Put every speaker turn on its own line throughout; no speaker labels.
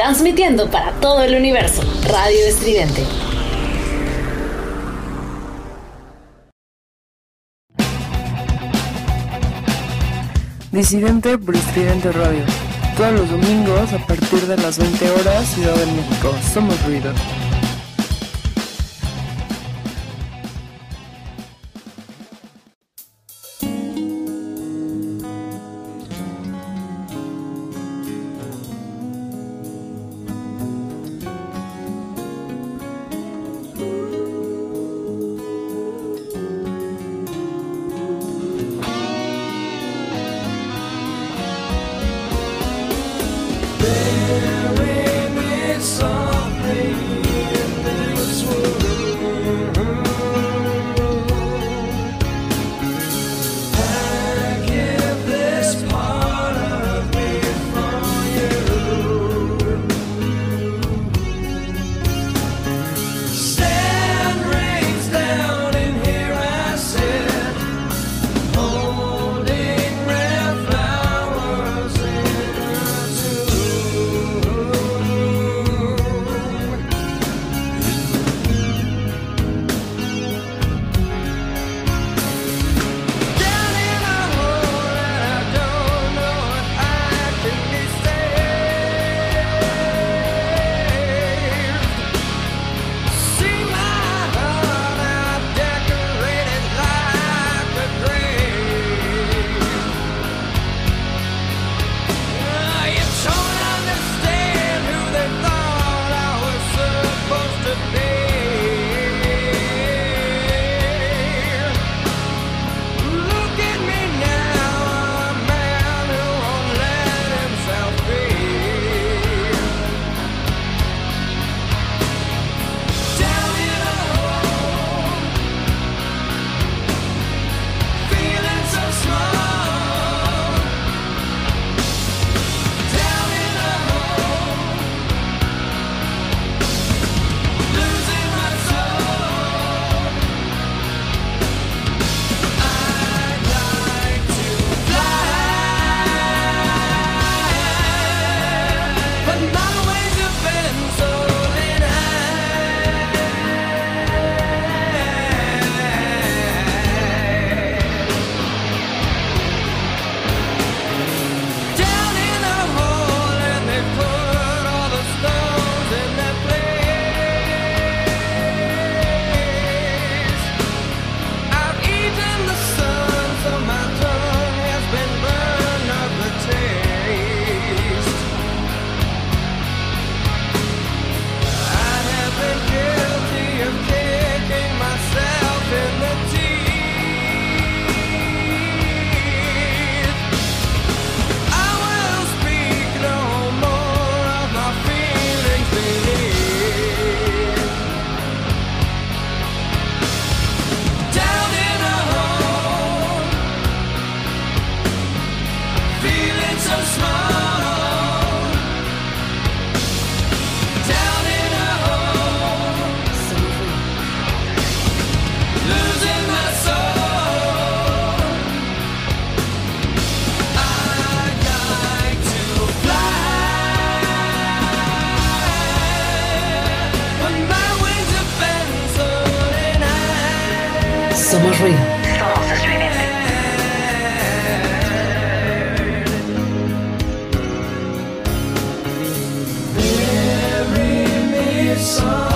transmitiendo para todo el universo, Radio Estridente.
Disidente por Estridente Radio. Todos los domingos a partir de las 20 horas, Ciudad de México. Somos ruido.
Somos Ruido. Somos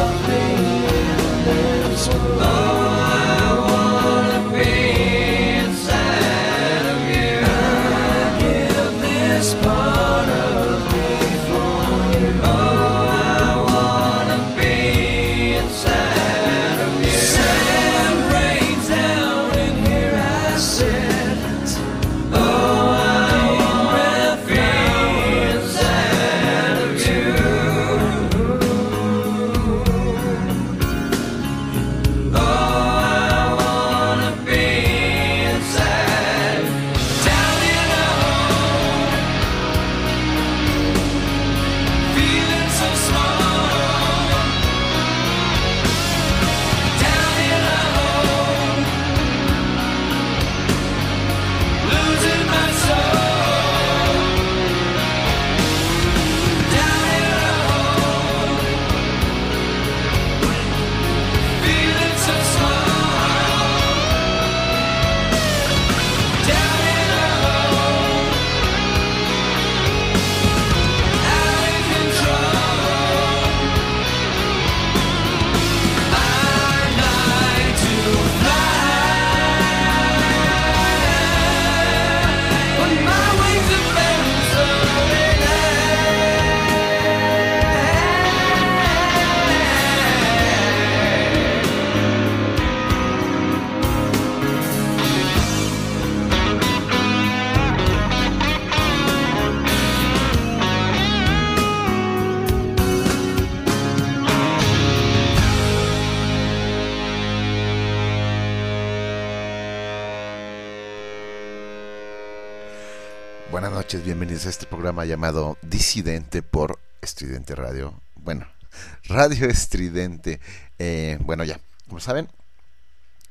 llamado Disidente por Estridente Radio. Bueno, Radio Estridente. Eh, bueno, ya, como saben,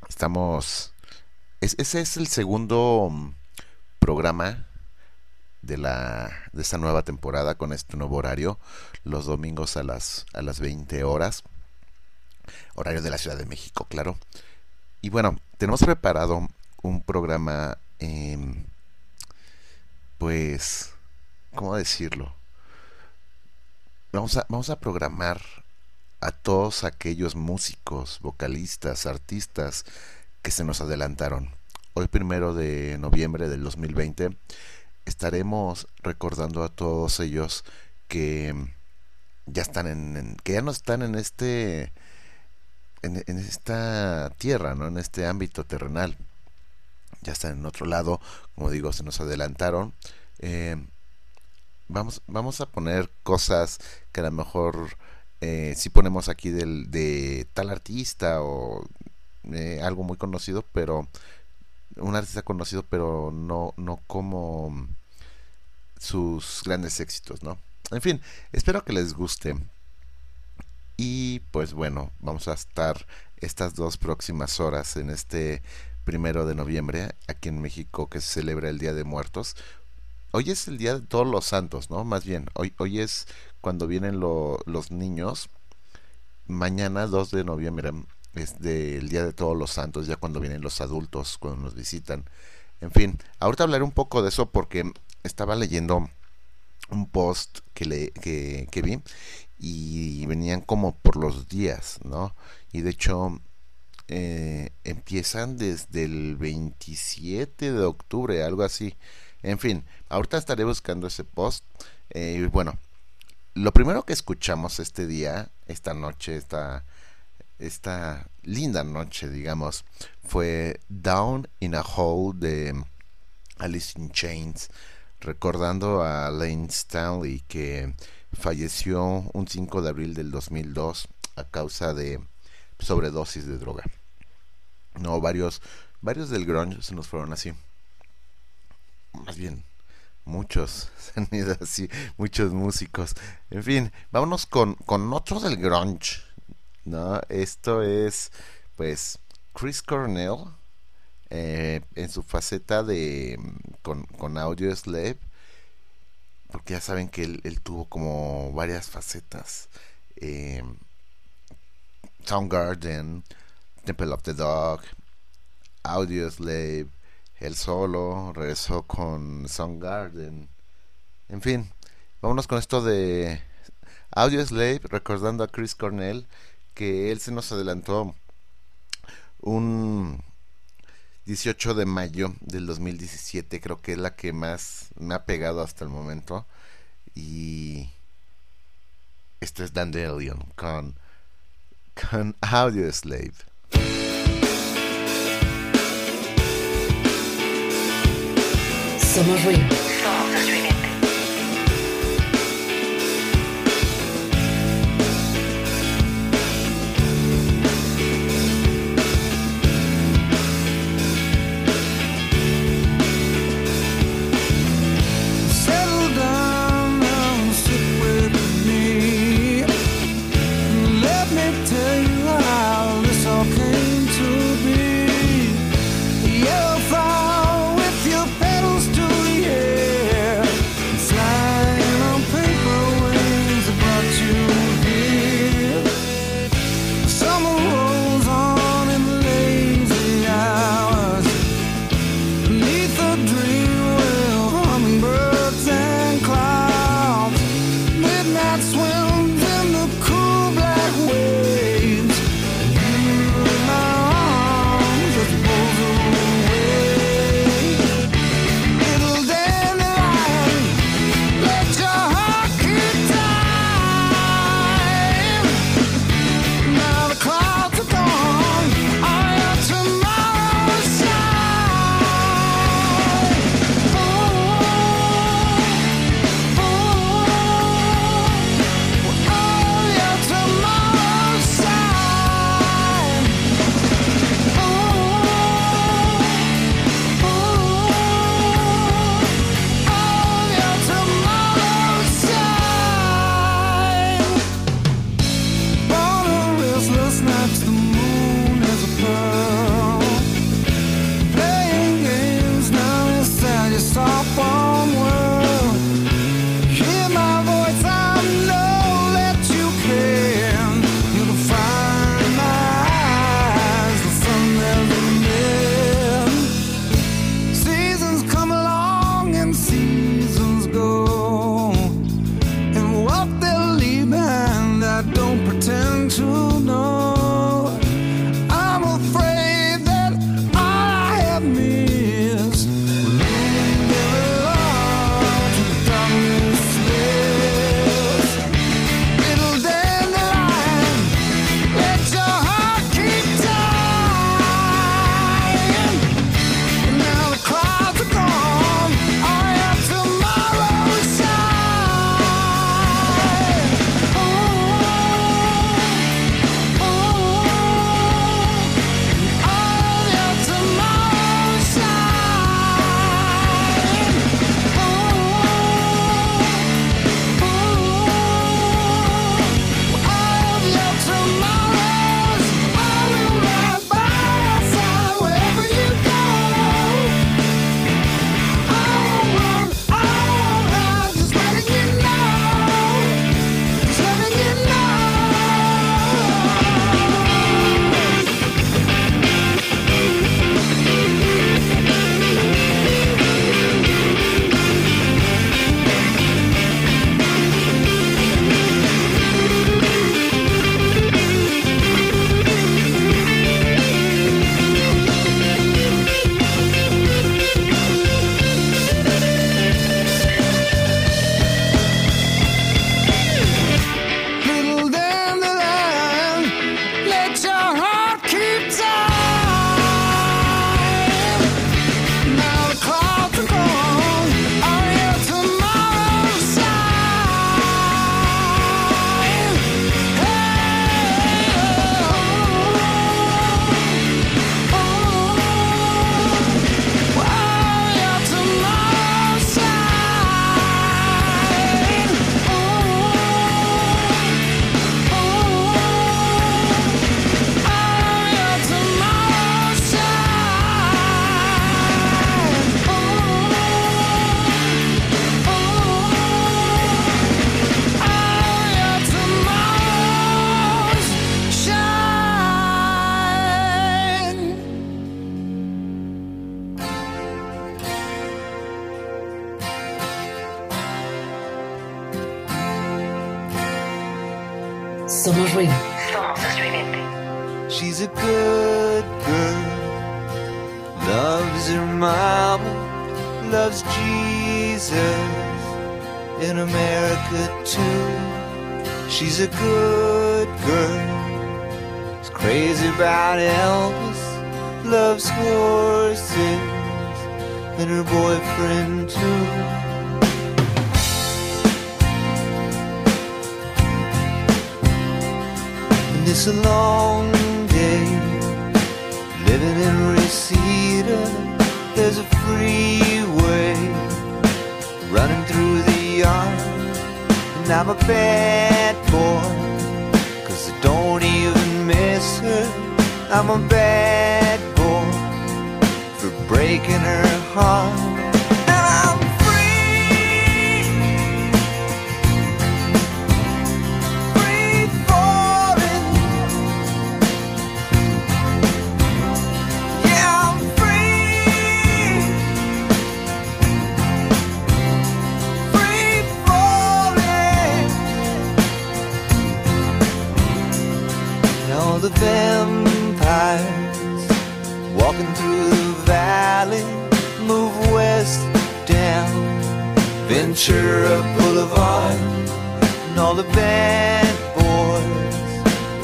estamos... ese es el segundo mm, programa de la de esta nueva temporada con este nuevo horario los domingos a las a las 20 horas horario de la Ciudad de México claro y bueno tenemos preparado un programa eh, pues, ¿cómo decirlo? Vamos a, vamos a programar a todos aquellos músicos, vocalistas, artistas que se nos adelantaron. Hoy primero de noviembre del 2020 estaremos recordando a todos ellos que ya están en, que ya no están en este en, esta tierra, ¿no? En este ámbito terrenal ya están en otro lado, como digo, se nos adelantaron. Eh, vamos, vamos a poner cosas que a lo mejor eh, si ponemos aquí del, de tal artista o eh, algo muy conocido, pero un artista conocido, pero no, no como sus grandes éxitos, ¿no? En fin, espero que les guste. Y pues bueno, vamos a estar estas dos próximas horas en este primero de noviembre, aquí en México, que se celebra el Día de Muertos. Hoy es el Día de Todos los Santos, ¿no? Más bien, hoy, hoy es cuando vienen los niños. Mañana, 2 de noviembre, es del Día de Todos los Santos, ya cuando vienen los adultos, cuando nos visitan. En fin, ahorita hablaré un poco de eso porque estaba leyendo un post que, le, que, que vi y venían como por los días, ¿no? Y de hecho eh, empiezan desde el 27 de octubre, algo así. En fin, ahorita estaré buscando ese post. Eh, bueno, lo primero que escuchamos este día, esta noche, esta, esta linda noche, digamos, fue Down in a Hole de Alice in Chains, recordando a Lane Stanley que falleció un 5 de abril del 2002 a causa de sobredosis de droga. No, varios, varios del grunge se nos fueron así. Más bien, muchos han ido así, muchos músicos. En fin, vámonos con, con otro del grunge. ¿no? Esto es, pues, Chris Cornell eh, en su faceta de con, con Audio Slave. Porque ya saben que él, tuvo como varias facetas. Eh, Soundgarden, Temple of the Dog, Audio Slave, El Solo, regresó con Soundgarden. En fin, vámonos con esto de Audio Slave, recordando a Chris Cornell, que él se nos adelantó un 18 de mayo del 2017, creo que es la que más me ha pegado hasta el momento. Y esto es Dandelion con con Audio Slave.
Somos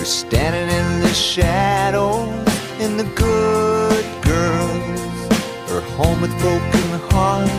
standing in the shadow, and the good girls are home with broken hearts.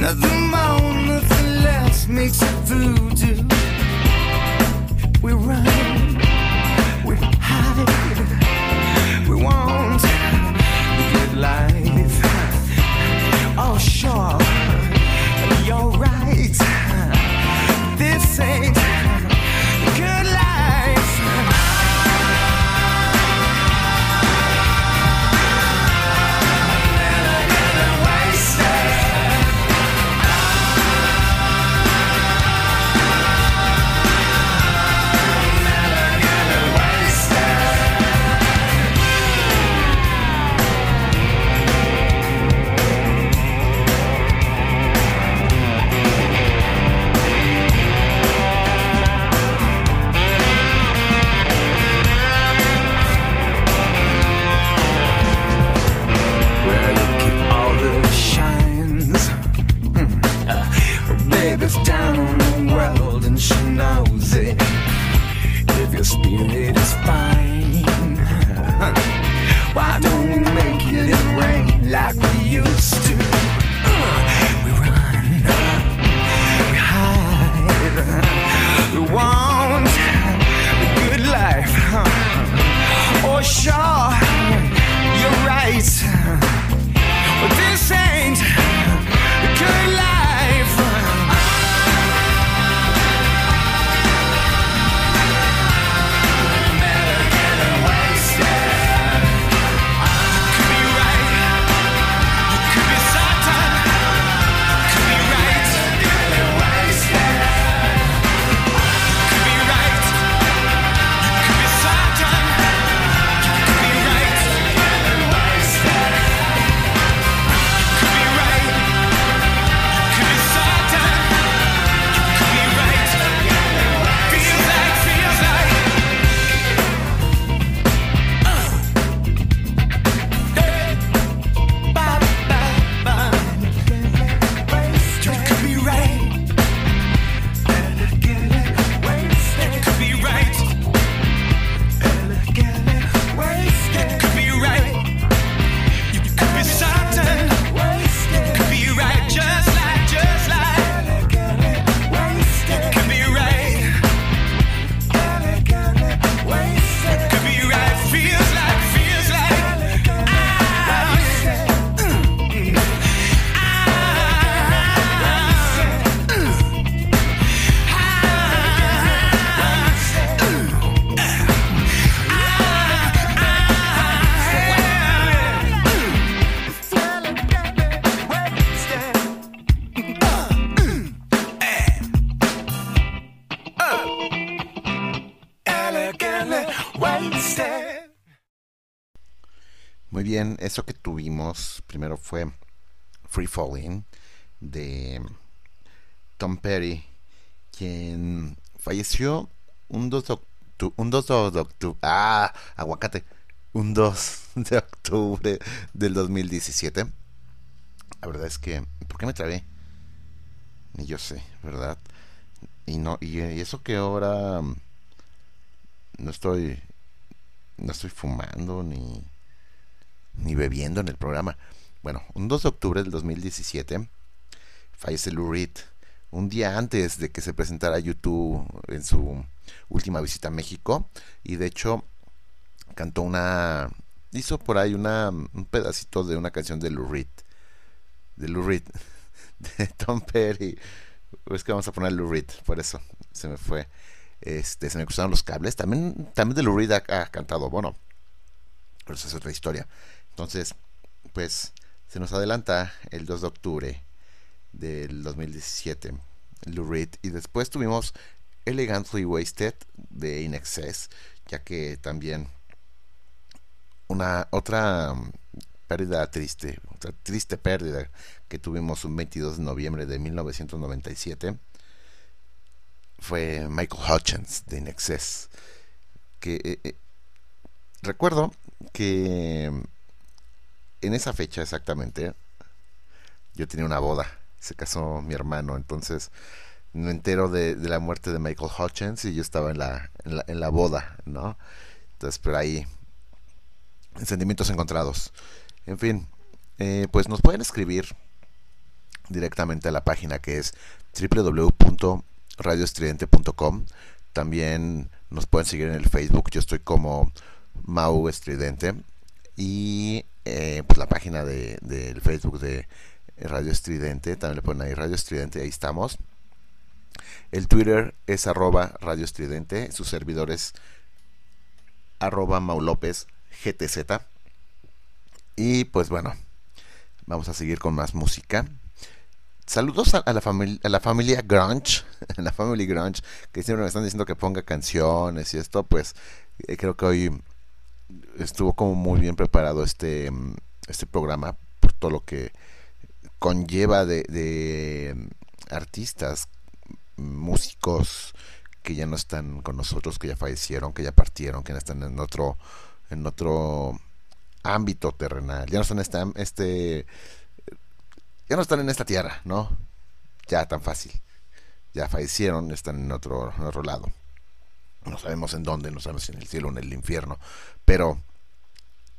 Nothing more, nothing less
makes a voodoo. We run, we hide it, we want we get life.
Fue Free Falling de Tom Perry, quien falleció un 2 de octubre, un 2 de octubre, ah, aguacate, un 2 de octubre del 2017. La verdad es que, ¿por qué me trabé? Ni yo sé, ¿verdad? Y no, y, eso que ahora no estoy, no estoy fumando ni ni bebiendo en el programa. Bueno, un 2 de octubre del 2017 fallece Lou Reed, un día antes de que se presentara YouTube en su última visita a México y de hecho cantó una hizo por ahí una un pedacito de una canción de Lou Reed, de Lou Reed, de Tom Petty. Es que vamos a poner Lou Reed, por eso se me fue. Este, se me cruzaron los cables. También, también de Lou Reed ha, ha cantado Bono. Pero esa es otra historia. Entonces, pues se nos adelanta el 2 de octubre del 2017, Lou Reed. Y después tuvimos Elegantly Wasted de In Excess, ya que también una otra mm, pérdida triste, otra triste pérdida que tuvimos un 22 de noviembre de 1997 fue Michael Hutchins de In Excess. Que eh, eh, recuerdo que en esa fecha exactamente yo tenía una boda, se casó mi hermano, entonces me entero de, la muerte de Michael Hutchins y yo estaba en la, en la, en la boda, ¿no? Entonces, pero ahí, sentimientos encontrados. En fin, eh, pues nos pueden escribir directamente a la página que es www.radioestridente.com. También nos pueden seguir en el Facebook. Yo estoy como Mau Estridente. Y eh, pues la página de- del Facebook de Radio Estridente. También le ponen ahí Radio Estridente. Ahí estamos. El Twitter es arroba Radio Estridente. Su servidor es arroba Mau López GTZ. Y pues bueno, vamos a seguir con más música. Saludos a, la familia a la familia Grunge, que siempre me están diciendo que ponga canciones y esto, pues eh, creo que hoy estuvo como muy bien preparado este, mm, este programa por todo lo que conlleva de, mm, artistas, músicos que ya no están con nosotros, que ya fallecieron, que ya partieron, que ya están en otro, en otro ámbito terrenal, ya no están este, ya no están en esta tierra, ¿no? Ya tan fácil. Ya fallecieron, están en otro, en otro lado. No sabemos en dónde, no sabemos si en el cielo o en el infierno, pero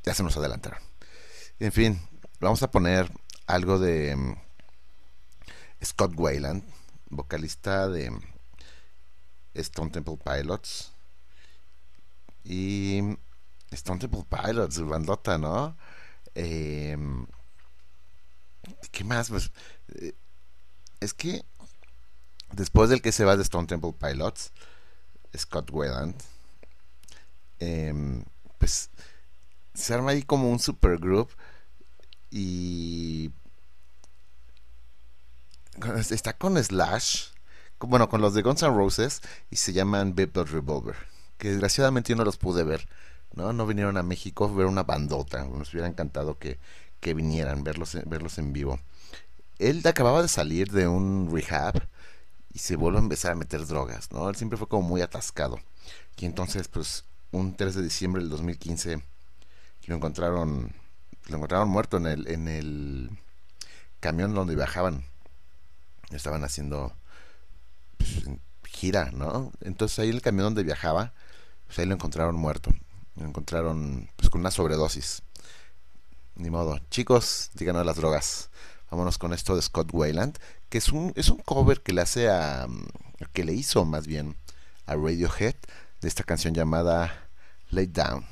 ya se nos adelantaron. En fin, vamos a poner algo de mm, Scott Wayland, vocalista de mm, Stone Temple Pilots. Y Stone Temple Pilots, bandota, ¿no? Em, ¿Qué más? Pues, eh, es que después del que se va de Stone Temple Pilots, Scott Wayland, em, pues se arma ahí como un supergroup y está con Slash, bueno, con los de Guns N' Roses y se llaman Dot Revolver, que desgraciadamente yo no los pude ver, ¿no? No vinieron a México a ver una bandota, nos hubiera encantado que, que vinieran, verlos, verlos en vivo. Él acababa de salir de un rehab y se vuelve a empezar a meter drogas, ¿no? Él siempre fue como muy atascado. Y entonces, pues, un 3 de diciembre del 2015 lo encontraron lo encontraron muerto en el en el camión donde viajaban. Estaban haciendo pues, gira, ¿no? Entonces ahí en el camión donde viajaba, pues ahí lo encontraron muerto. Lo encontraron pues con una sobredosis. Ni modo. Chicos, díganos las drogas. Vámonos con esto de Scott Wayland, que es un, es un cover que le hace a. que le hizo más bien a Radiohead de esta canción llamada Lay Down.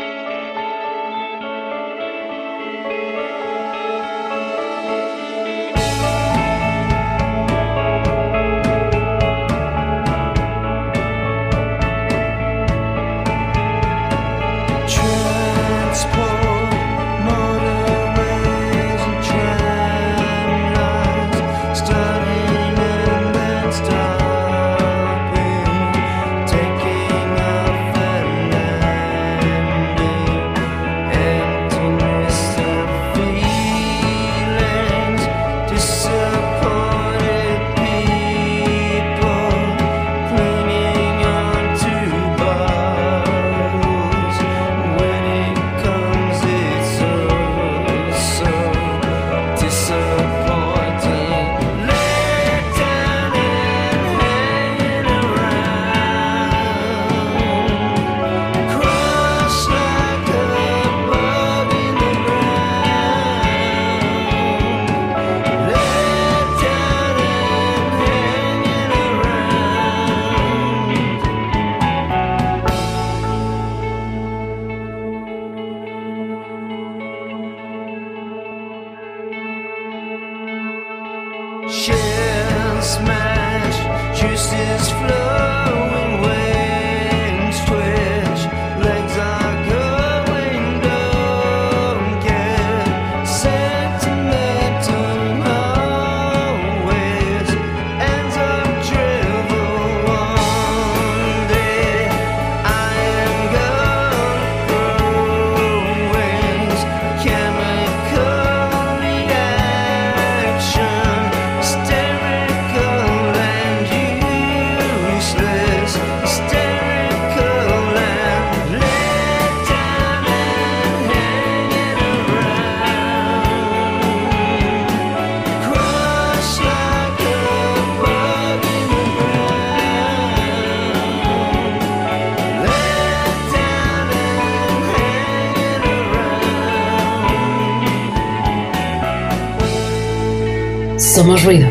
Somos ruido.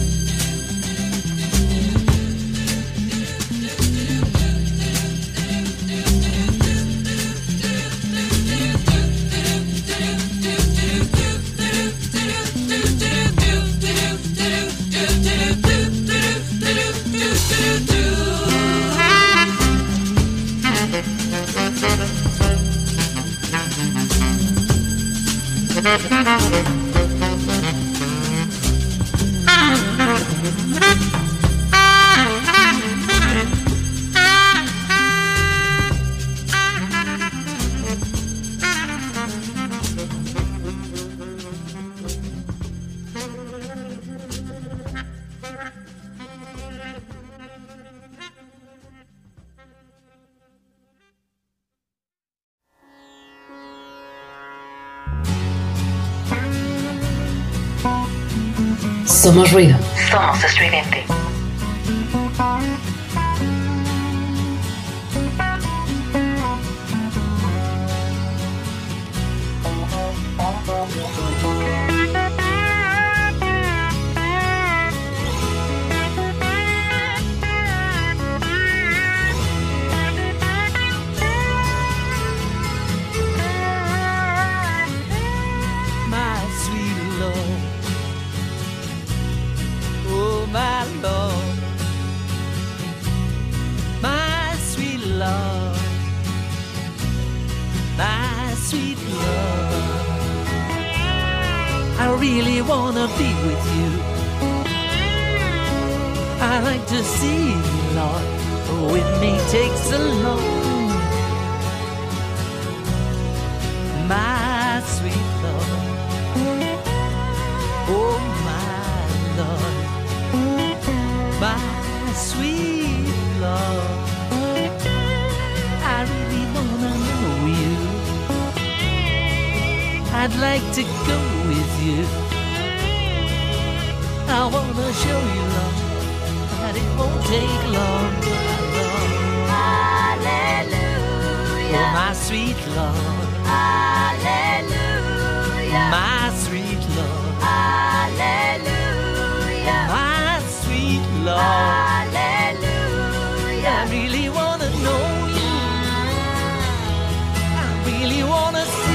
Streaming. Really wanna see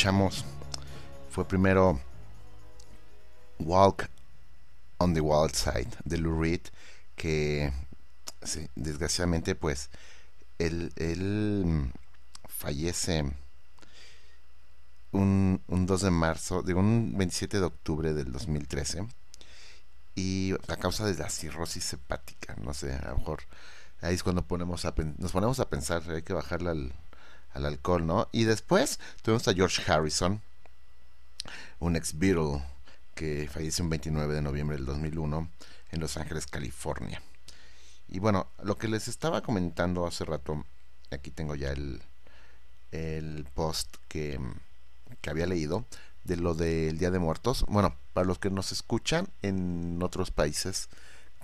escuchamos fue primero Walk on the Wild Side de Lou Reed, que desgraciadamente pues él, él mm, fallece un, un 2 de marzo, digo un 27 de octubre del 2013 y a causa de la cirrosis hepática, no sé, a lo mejor ahí es cuando ponemos a, nos ponemos a pensar, hay que bajarle al, al alcohol, ¿no? Y después tuvimos a George Harrison, un ex Beatle que falleció un 29 de noviembre del 2001 en Los Ángeles, California. Y bueno, lo que les estaba comentando hace rato, aquí tengo ya el, el post que, que había leído de lo del Día de Muertos. Bueno, para los que nos escuchan en otros países,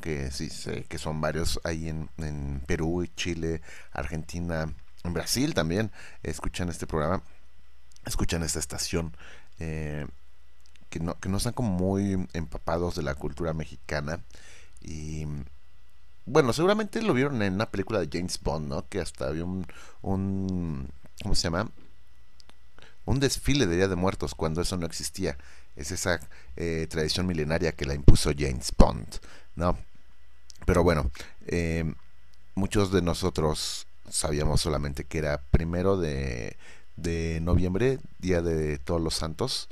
que sí sé que son varios ahí en, en Perú, Chile, Argentina, en Brasil también, escuchan este programa, escuchan esta estación. eh, que no, que no están como muy empapados de la cultura mexicana y bueno, seguramente lo vieron en una película de James Bond, ¿no? Que hasta había un, ¿cómo se llama? Un desfile de Día de Muertos cuando eso no existía. Es esa eh, tradición milenaria que la impuso James Bond, ¿no? Pero bueno, eh, muchos de nosotros sabíamos solamente que era primero de, de noviembre, Día de Todos los Santos,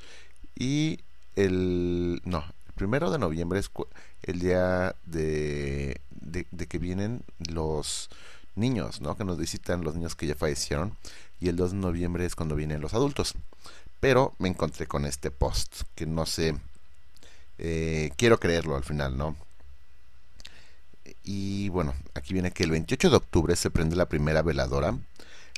y el... no, primero de noviembre es el día de, de, de que vienen los niños, ¿no? Que nos visitan los niños que ya fallecieron, y el 2 de noviembre es cuando vienen los adultos. Pero me encontré con este post, que no sé, eh, quiero creerlo al final, ¿no? Y bueno, aquí viene que el 28 de octubre se prende la primera veladora,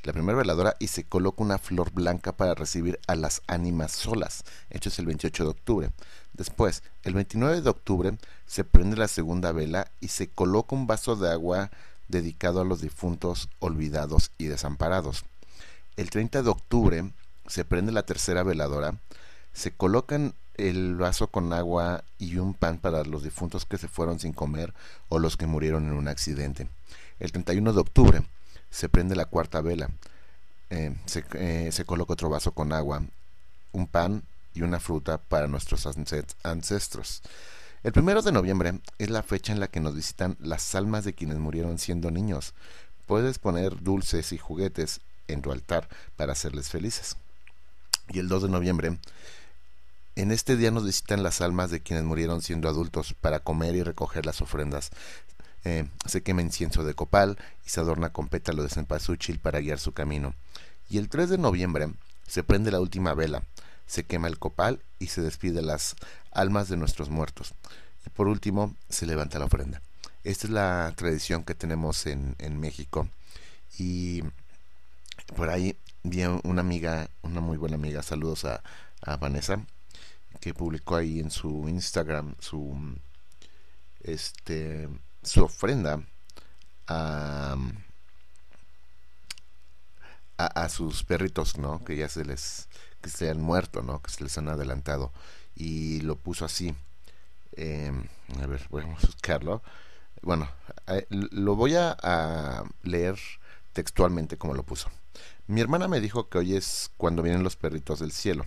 la primera veladora y se coloca una flor blanca para recibir a las ánimas solas. Hecho es el 28 de octubre. Después, el 29 de octubre se prende la segunda vela y se coloca un vaso de agua dedicado a los difuntos olvidados y desamparados. El 30 de octubre se prende la tercera veladora, se colocan el vaso con agua y un pan para los difuntos que se fueron sin comer o los que murieron en un accidente. El 31 de octubre se prende la cuarta vela, eh, se, eh, se coloca otro vaso con agua, un pan y una fruta para nuestros ancest- ancestros. El primero de noviembre es la fecha en la que nos visitan las almas de quienes murieron siendo niños. Puedes poner dulces y juguetes en tu altar para hacerles felices. Y el 2 de noviembre, en este día nos visitan las almas de quienes murieron siendo adultos para comer y recoger las ofrendas. Eh, se quema incienso de copal y se adorna con pétalo de cempasúchil para guiar su camino. Y el 3 de noviembre se prende la última vela, se quema el copal y se despide las almas de nuestros muertos. Y por último, se levanta la ofrenda. Esta es la tradición que tenemos en, México. Y por ahí vi una amiga, una muy buena amiga, saludos a, a Vanessa, que publicó ahí en su Instagram su este su ofrenda a, a, sus perritos, ¿no? Que ya se les que se han muerto, ¿no? Que se les han adelantado y lo puso así. Eh, a ver, vamos a buscarlo. Bueno, lo voy a, a leer textualmente como lo puso. Mi hermana me dijo que hoy es cuando vienen los perritos del cielo.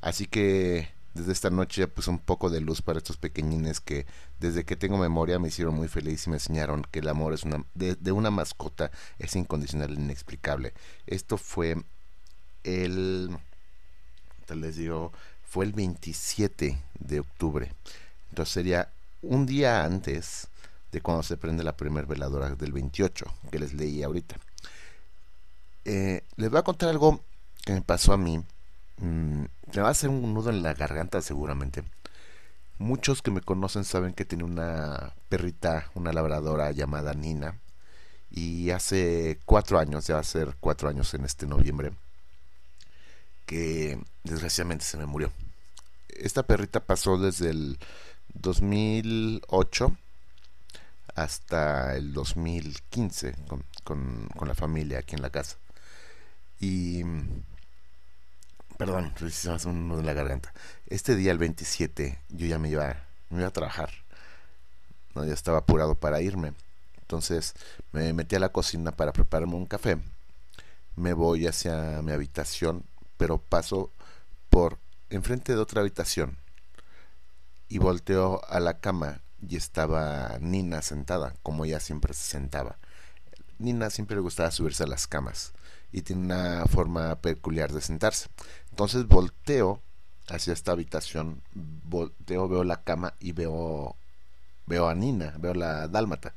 Así que desde esta noche ya puse un poco de luz para estos pequeñines que desde que tengo memoria me hicieron muy feliz y me enseñaron que el amor es una de, una mascota es incondicional e inexplicable. Esto fue el te les digo, fue el 27 de octubre. Entonces sería un día antes de cuando se prende la primera veladora del 28 que les leí ahorita. Eh, les voy a contar algo que me pasó a mí. Mm, me va a hacer un nudo en la garganta seguramente. Muchos que me conocen saben que tiene una perrita, una labradora llamada Nina. Y hace cuatro años, ya va a ser cuatro años en este noviembre, que desgraciadamente se me murió. Esta perrita pasó desde el 2008 hasta el 2015 con, con, con la familia aquí en la casa. Y perdón, se me hace en la garganta. Este día, el 27, yo ya me iba, me iba a trabajar. ¿no? Ya estaba apurado para irme. Entonces me metí a la cocina para prepararme un café. me voy hacia mi habitación, pero paso por enfrente de otra habitación y volteo a la cama y estaba Nina sentada, como ella siempre se sentaba. Nina siempre le gustaba subirse a las camas y tiene una forma peculiar de sentarse. Entonces volteo hacia esta habitación, volteo, veo la cama y veo veo a Nina, veo la dálmata.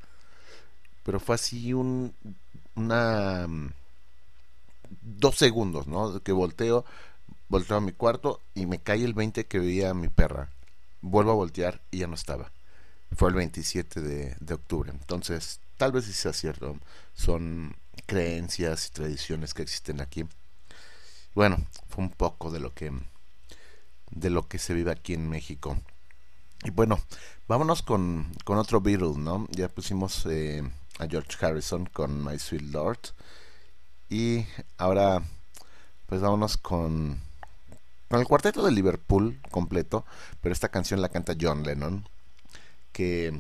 Pero fue así un una mm, dos segundos, ¿no? Que volteo, volteo a mi cuarto y me cae el 20 que veía a mi perra. Vuelvo a voltear y ya no estaba. Fue el 27 de, octubre. Entonces, tal vez sí sea cierto. Son creencias y tradiciones que existen aquí. Bueno, fue un poco de lo que de lo que se vive aquí en México. Y bueno, vámonos con, con otro Beatle, ¿no? Ya pusimos eh, a George Harrison con My Sweet Lord. Y ahora, pues vámonos con, con el cuarteto de Liverpool completo. Pero esta canción la canta John Lennon. Que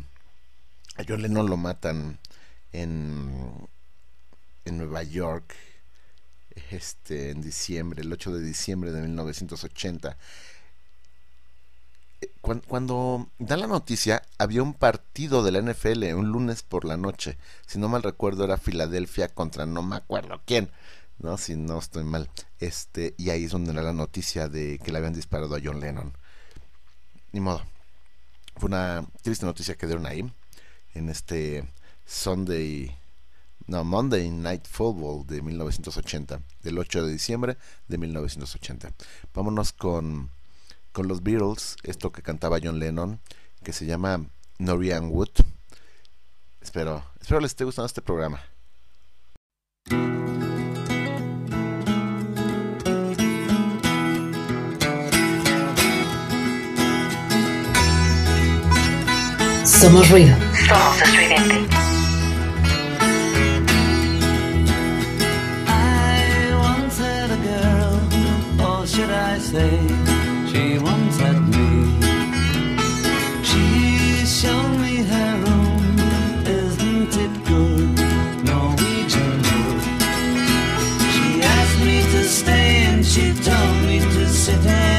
a John Lennon lo matan en, en Nueva York este, en diciembre, el 8 de diciembre de 1980 cuando, cuando dan la noticia, había un partido de la NFL un lunes por la noche. Si no mal recuerdo, era Filadelfia contra no me acuerdo quién. ¿no? Si no estoy mal. Este, y ahí es donde era la noticia de que le habían disparado a John Lennon. Ni modo. Fue una triste noticia que dieron ahí. En este Sunday. No, Monday Night Football de 1980. Del 8 de diciembre de 1980. Vámonos con con los Beatles, esto que cantaba John Lennon, que se llama Norian Wood. Espero, espero les esté gustando este programa.
Somos ruido.
Somos estridente.
She told me to sit anywhere.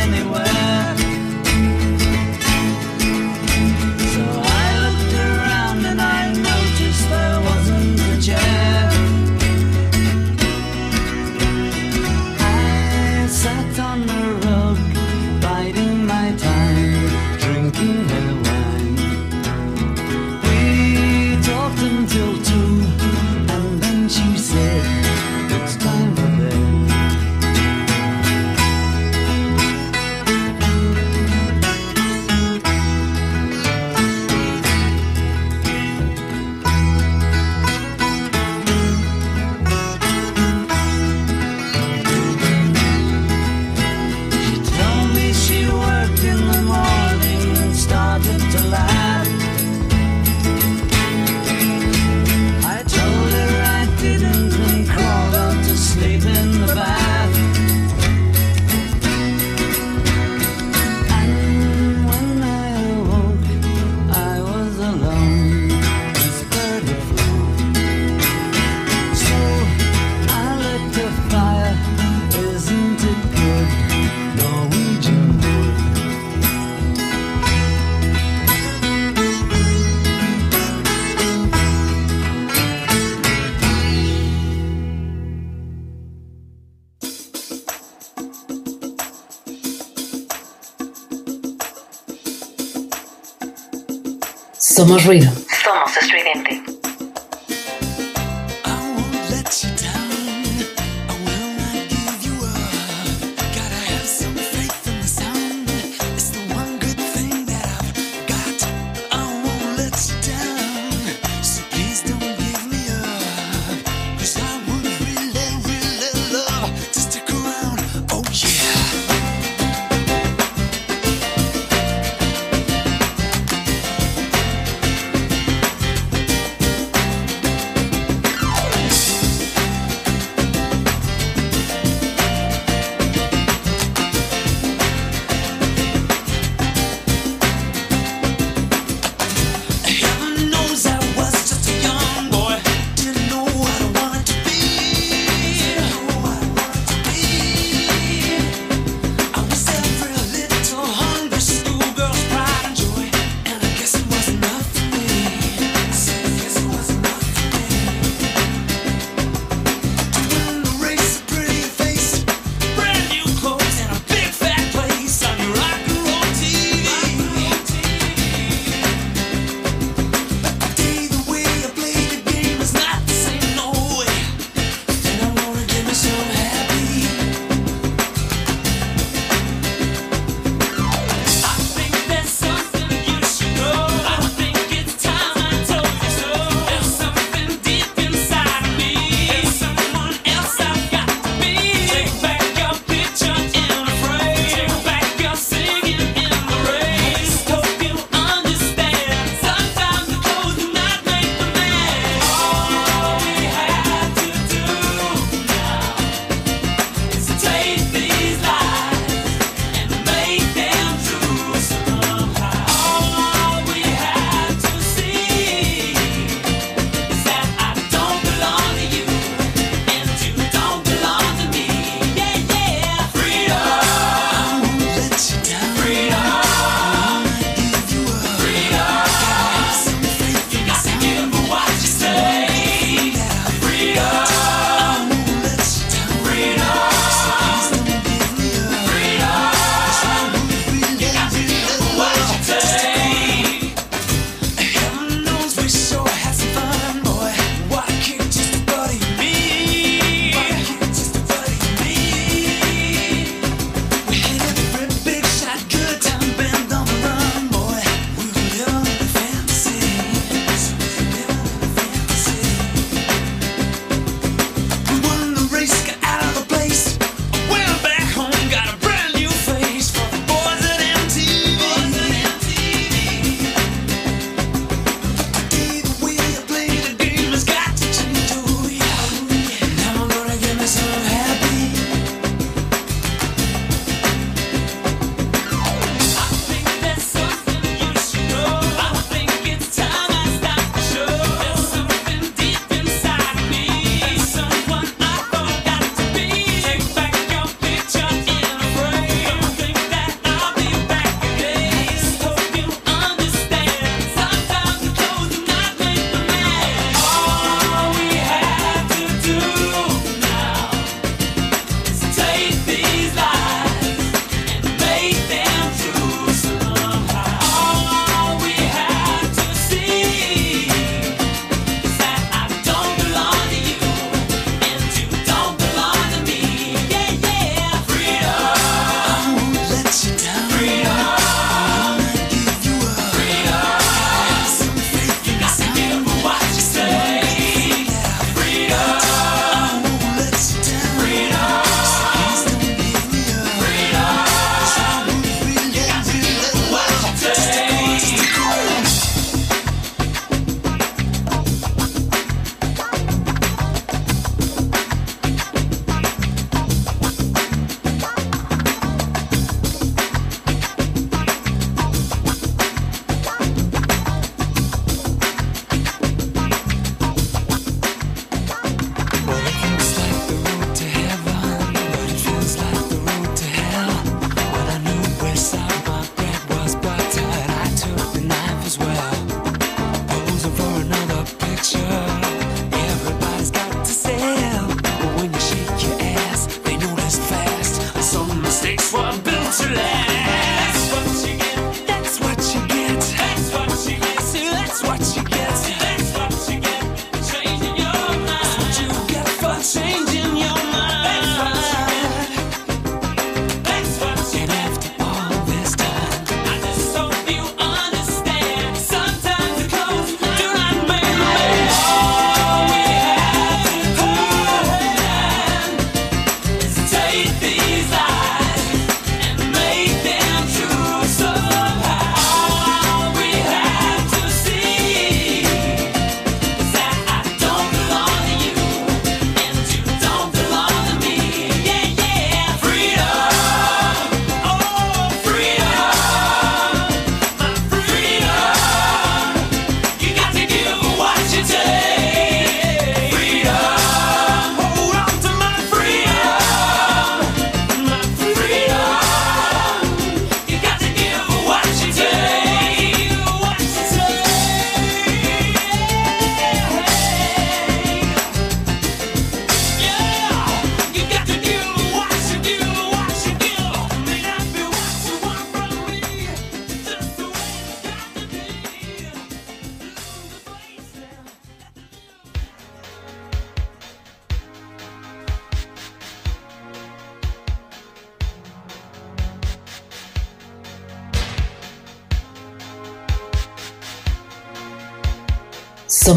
Somos ruido.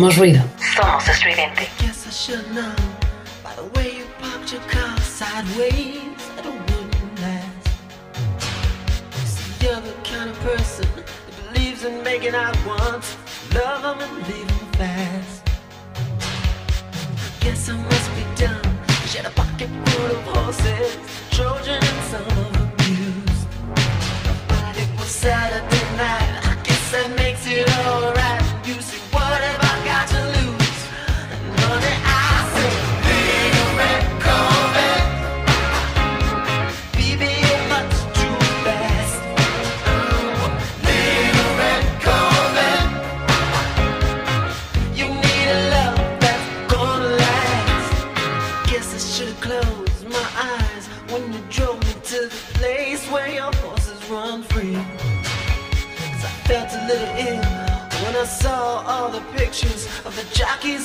Somos
ruido.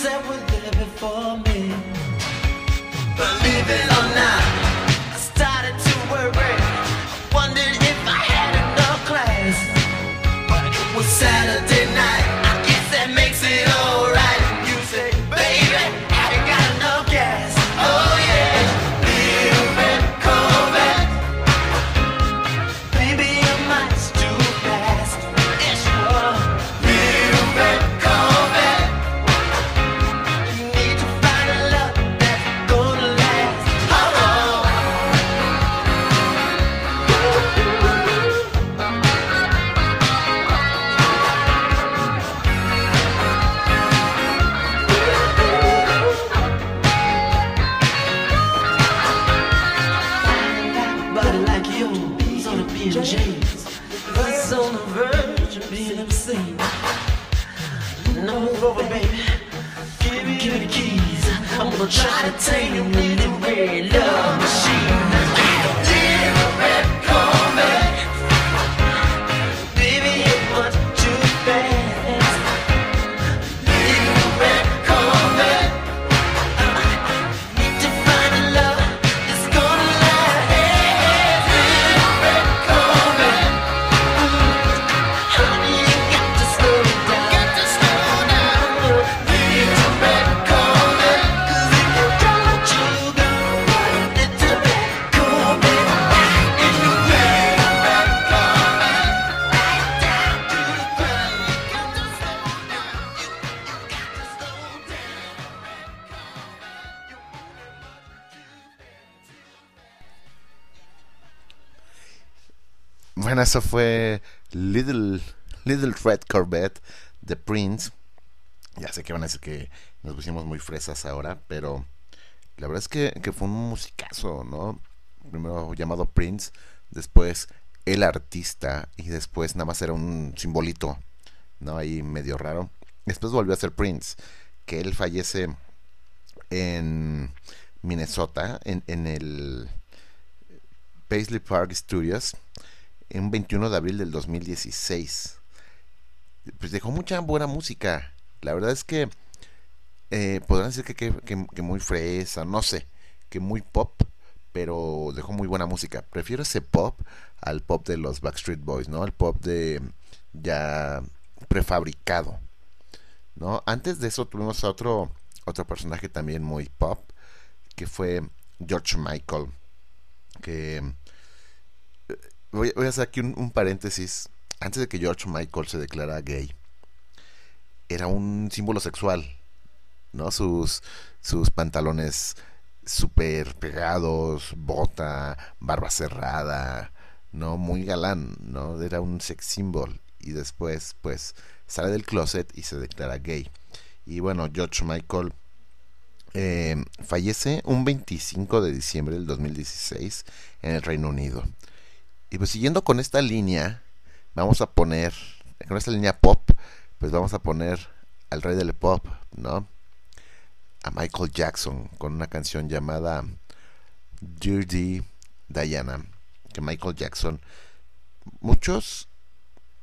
that would be
eso fue Little, Little Red Corvette de Prince. Ya sé que van a decir que nos pusimos muy fresas ahora, pero la verdad es que, que fue un musicazo, ¿no? Primero llamado Prince, después el artista y después nada más era un simbolito, ¿no? Ahí medio raro. Después volvió a ser Prince, que él fallece en Minnesota, en, en el Paisley Park Studios, en 21 de abril del 2016. Pues dejó mucha buena música. La verdad es que eh, podrán decir que, muy fresa, no sé, que muy pop, pero dejó muy buena música. Prefiero ese pop al pop de los Backstreet Boys, ¿no? Al pop de ya prefabricado, ¿no? Antes de eso tuvimos a otro, otro personaje también muy pop, que fue George Michael, que voy, a hacer aquí un, paréntesis. Antes de que George Michael se declara gay, era un símbolo sexual, ¿no? Sus, sus pantalones súper pegados, bota, barba cerrada, ¿no? Muy galán, ¿no? Era un sex symbol. Y después, pues, sale del closet y se declara gay. Y bueno, George Michael eh, fallece un 25 de diciembre del 2016 en el Reino Unido. Y pues siguiendo con esta línea, vamos a poner, con esta línea pop, pues vamos a poner al rey del pop, ¿no? A Michael Jackson con una canción llamada Dirty Diana, que Michael Jackson, muchos,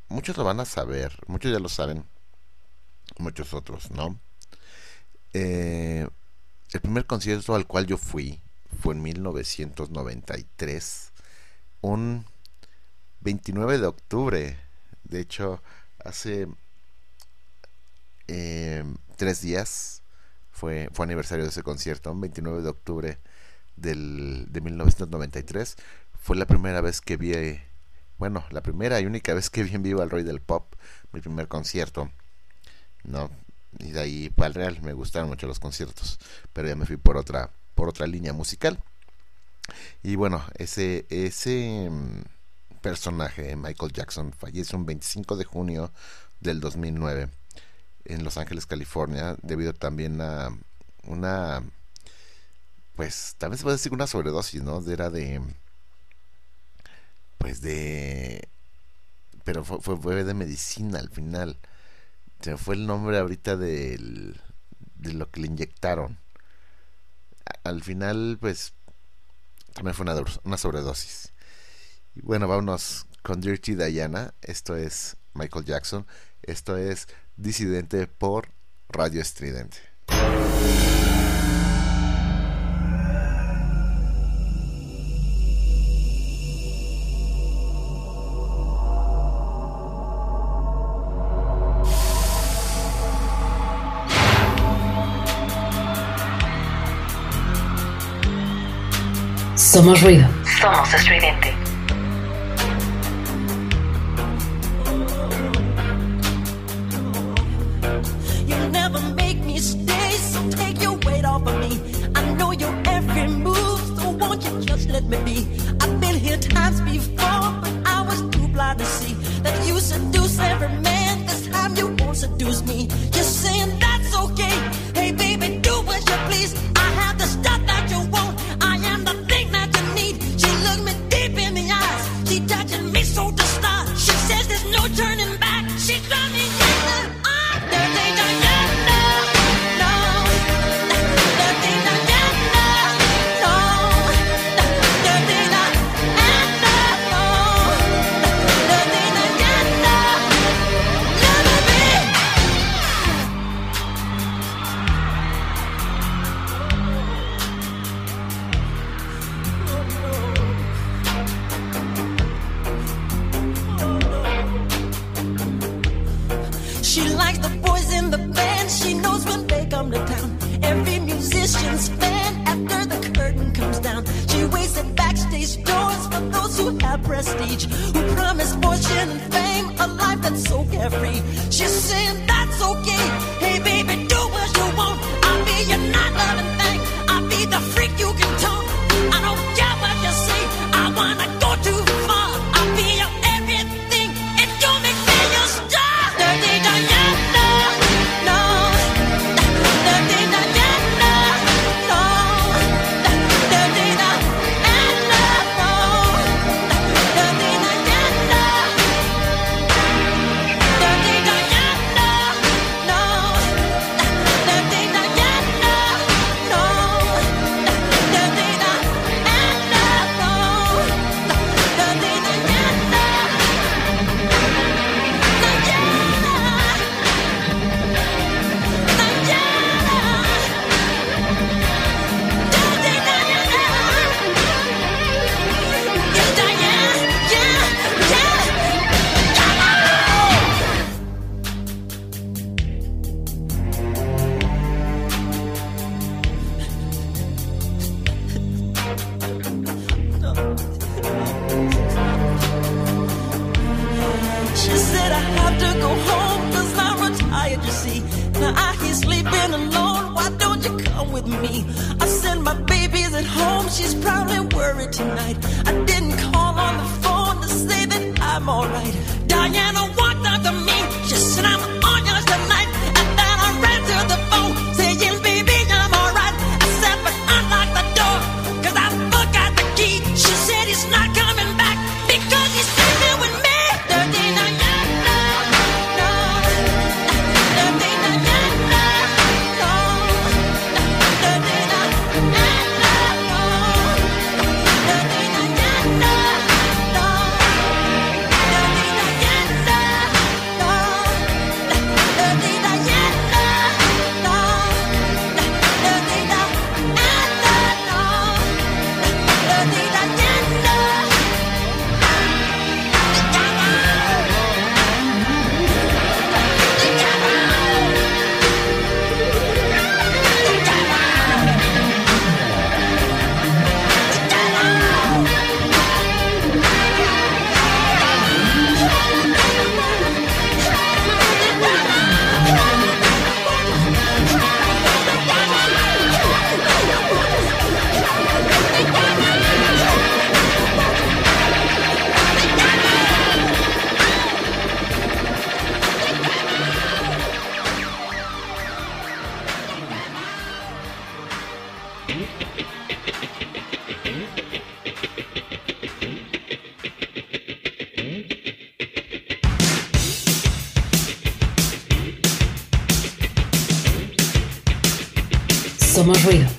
muchos lo van a saber, muchos ya lo saben, muchos otros, ¿no? Eh, el primer concierto al cual yo fui fue en 1993, un 29 de octubre. De hecho, hace eh, tres días. Fue, fue aniversario de ese concierto, un 29 de octubre del, de 1993. Fue la primera vez que vi, bueno, la primera y única vez que vi en vivo al Rey del Pop, mi primer concierto. No, y de ahí para el Real me gustaron mucho los conciertos, pero ya me fui por otra, por otra línea musical. Y bueno, ese, ese personaje, Michael Jackson, falleció un 25 de junio del 2009 en Los Ángeles, California, debido también a una, pues también se puede decir una sobredosis, ¿no? Era de, pues de, pero fue, fue, de medicina al final. Se fue el nombre ahorita de lo que le inyectaron. Al final, pues, también fue una sobredosis. Y bueno, vámonos con Dirty Diana. Esto es Michael Jackson. Esto es Disidente por Radio Estridente.
Somos ruido.
Somos estridente.
Let me be? I've been here times before, but I was too blind to see that you seduce every man. This time you won't seduce me. You're saying that's okay. Hey, baby, do what you please. Those who have prestige, who promise fortune and fame, a life that's so carefree. She's saying that's okay. Hey, baby, do what you want. I'll be your not loving thing. I'll be the freak you can tone. I don't
Somos ruido.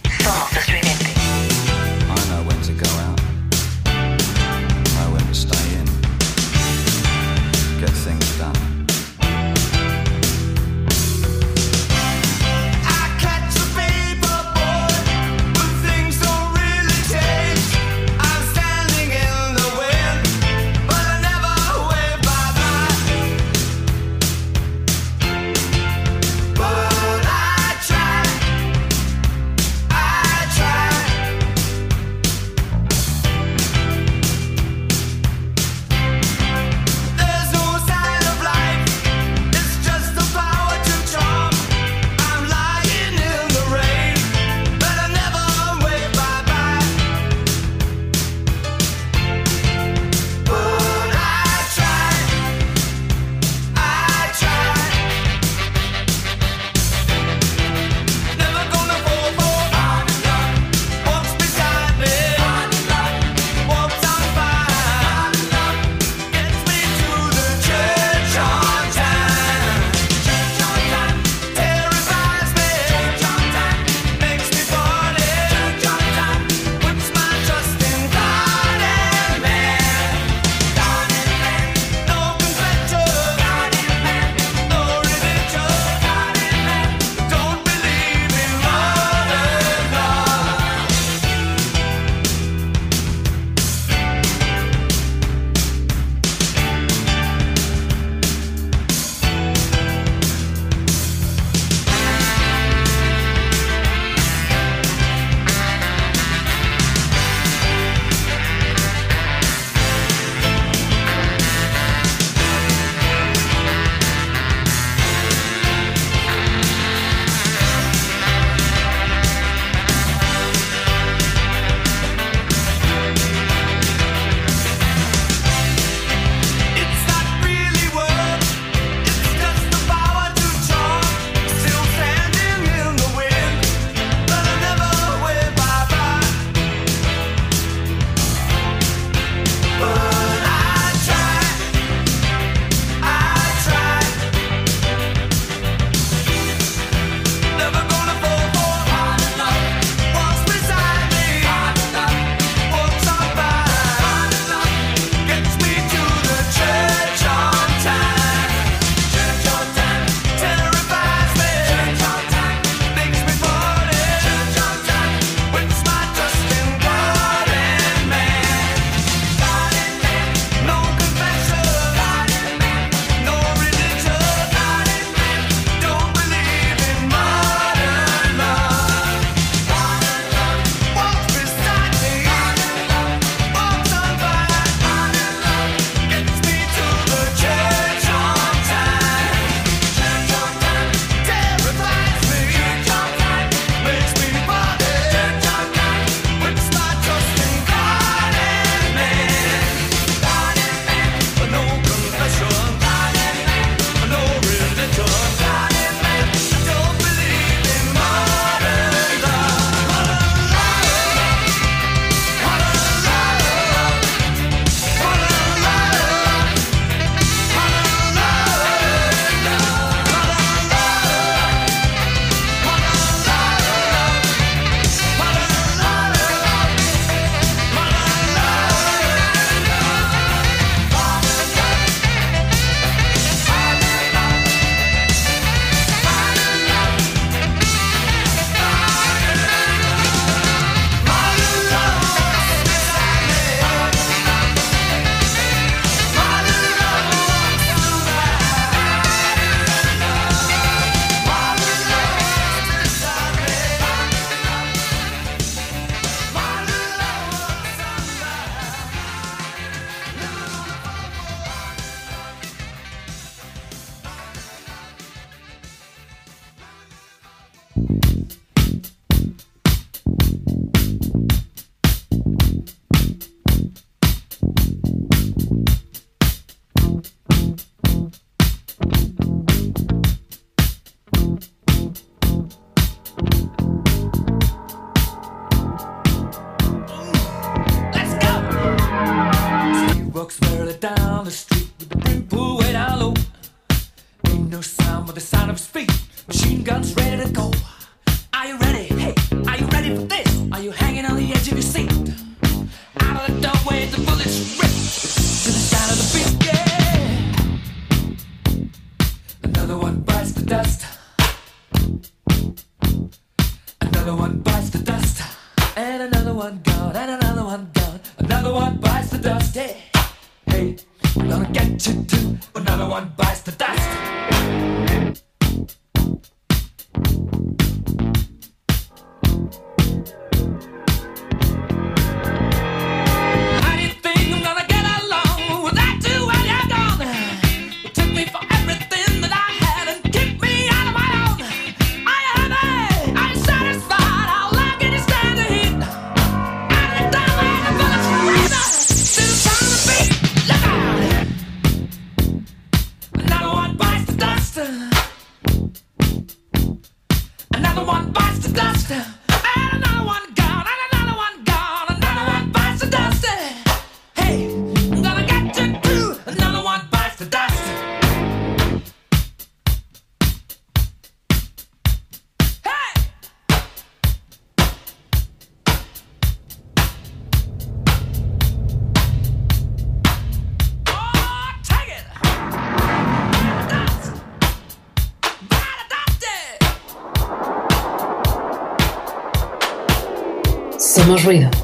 Somos
ruido.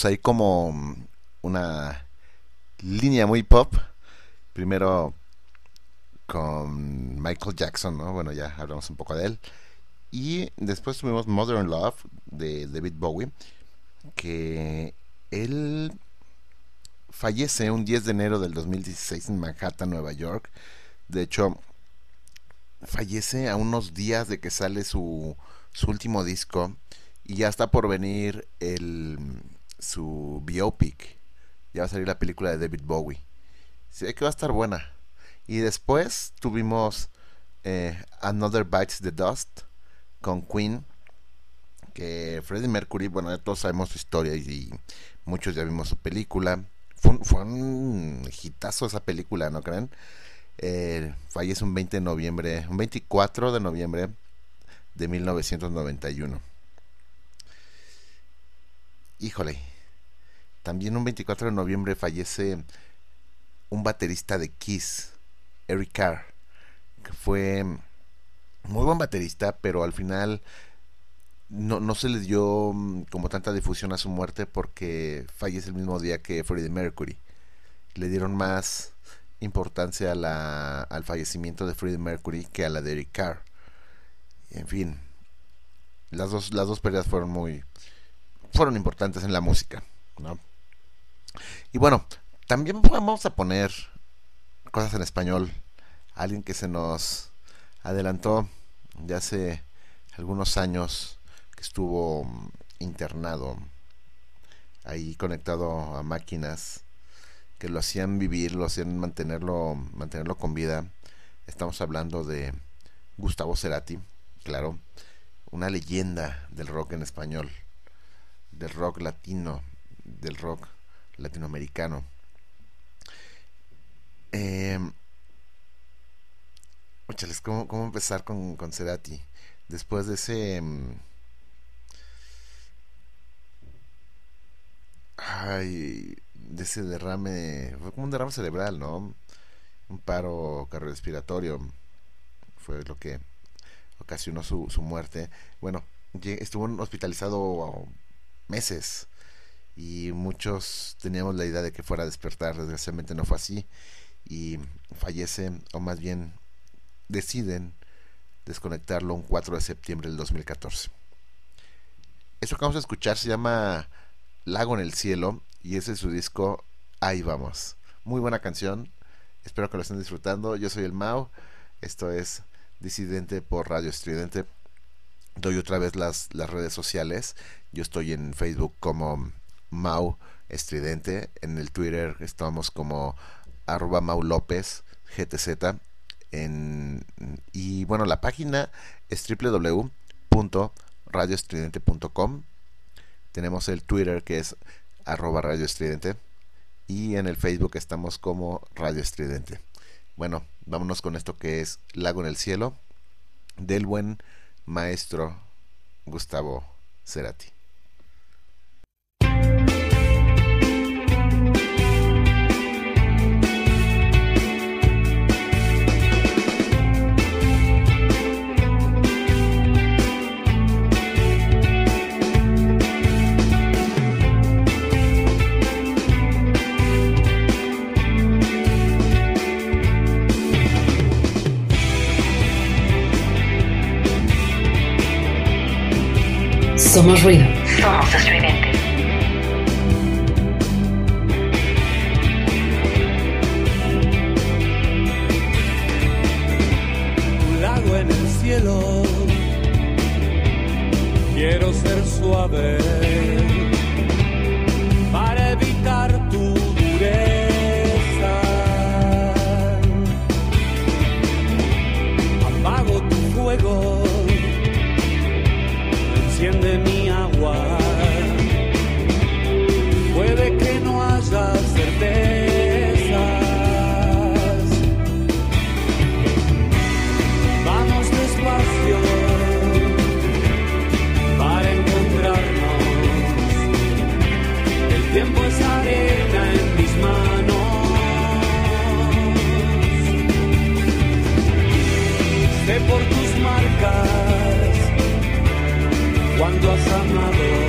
Tuvimos ahí como mm, una línea muy pop. Primero con Michael Jackson, ¿no? Bueno, ya hablamos un poco de él. Y después tuvimos Modern Love de David Bowie, que él fallece un 10 de enero del 2016 en Manhattan, Nueva York. De hecho, fallece a unos días de que sale su, su último disco y ya está por venir el, su biopic. Ya va a salir la película de David Bowie. Se que va a estar buena. Y después tuvimos eh, Another Bites the Dust con Queen. Que Freddie Mercury, bueno, ya todos sabemos su historia y, muchos ya vimos su película. Fue un, fue esa película, ¿no creen? Eh, fallece un 20 de noviembre, un 24 de noviembre de 1991. Híjole, también un 24 de noviembre fallece un baterista de Kiss, Eric Carr, que fue muy buen baterista, pero al final no, no se le dio mm, como tanta difusión a su muerte porque fallece el mismo día que Freddie Mercury. Le dieron más importancia a la- al fallecimiento de Freddie Mercury que a la de Eric Carr. En fin, las dos, las dos pérdidas fueron muy fueron importantes en la música, ¿no? Y bueno, también vamos a poner cosas en español. Alguien que se nos adelantó de hace algunos años que estuvo mm, internado ahí conectado a máquinas que lo hacían vivir, lo hacían mantenerlo mantenerlo con vida. Estamos hablando de Gustavo Cerati, claro, una leyenda del rock en español, del rock latino, del rock latinoamericano. Eh, óchales, ¿cómo, cómo empezar con, con Cerati? Después de ese... mm, ay, de ese derrame, fue como un derrame cerebral, ¿no? Un paro cardiorrespiratorio fue lo que ocasionó su, su muerte. Bueno, estuvo hospitalizado meses y muchos teníamos la idea de que fuera a despertar, desgraciadamente no fue así y fallece, o más bien deciden desconectarlo un 4 de septiembre del 2014. Eso que vamos a escuchar se llama Lago en el Cielo y ese es su disco Ahí vamos. Muy buena canción, espero que lo estén disfrutando. Yo soy el Mau, esto es Disidente por Radio Estridente. Doy otra vez las, las redes sociales. Yo estoy en Facebook como Mau Estridente. En el Twitter estamos como arroba Mau López GTZ. Y bueno, la página es www.radioestridente.com. Tenemos el Twitter que es arroba Radio Estridente. Y en el Facebook estamos como Radio Estridente. Bueno, vámonos con esto que es Lago en el Cielo del buen maestro Gustavo Cerati.
Somos ruido.
Somos estridente.
un lago en el cielo. Quiero ser suave cuando has amado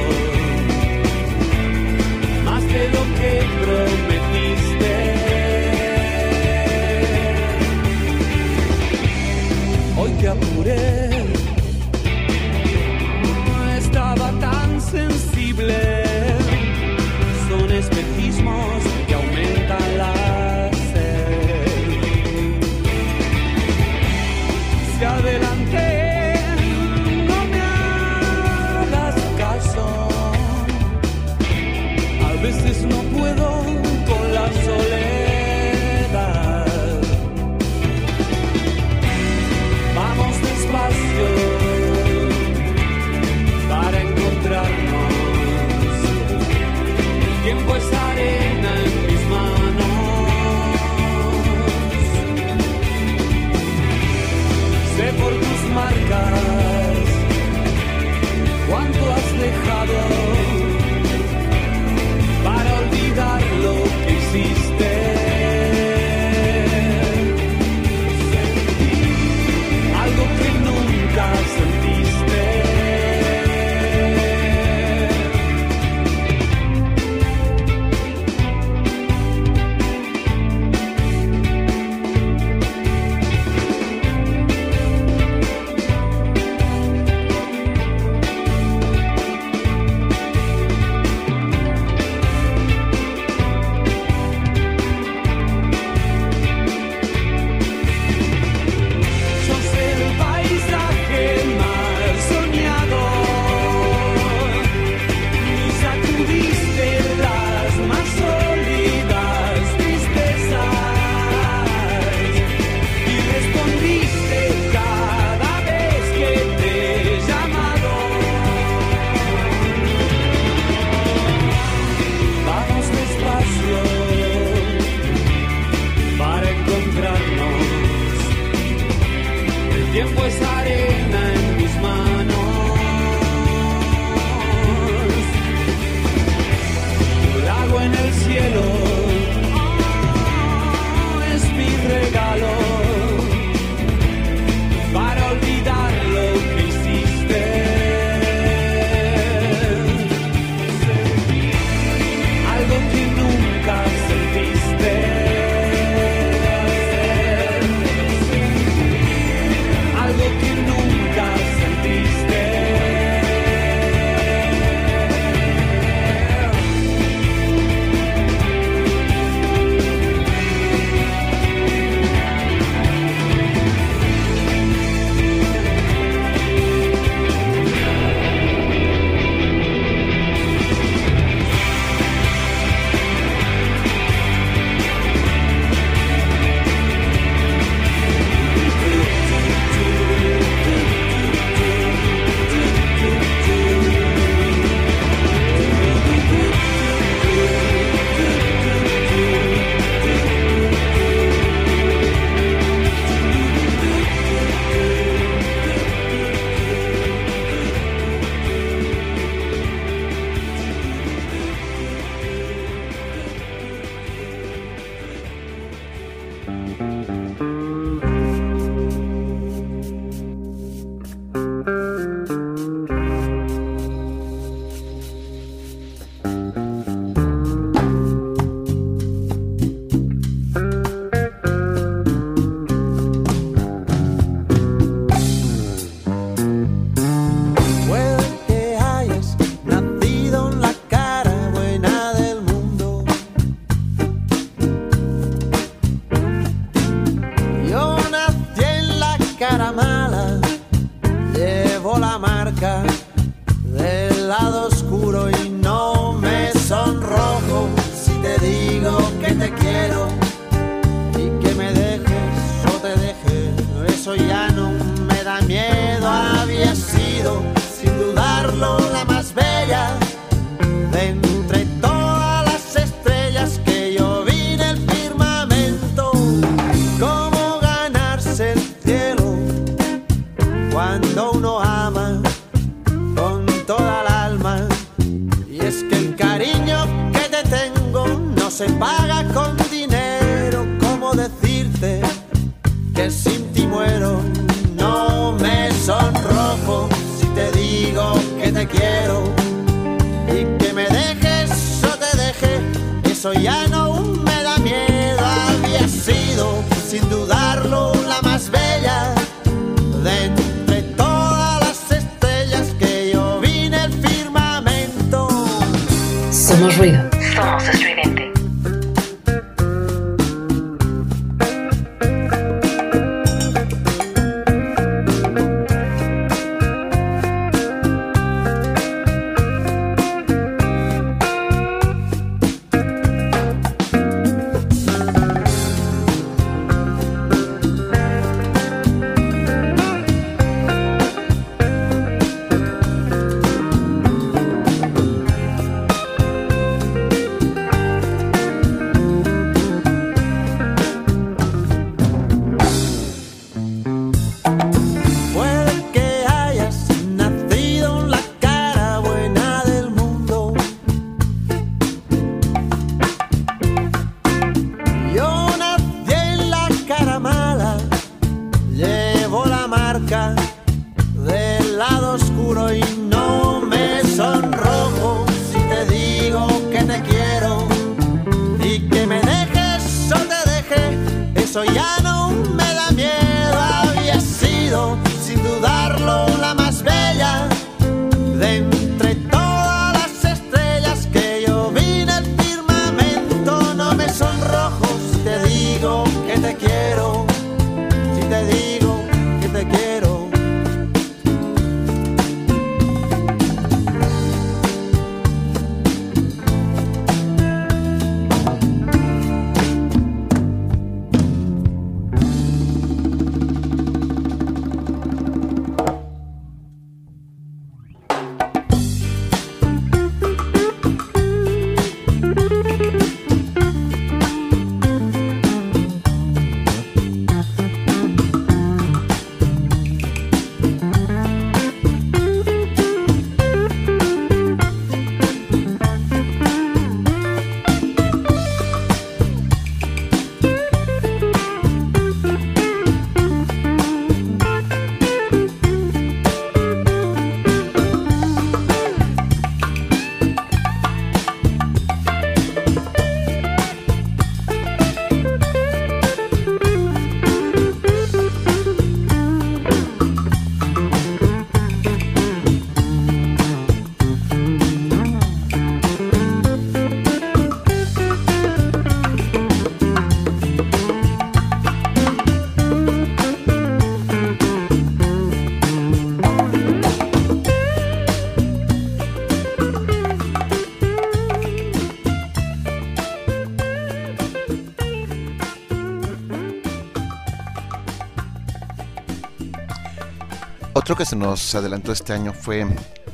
otro que se nos adelantó este año fue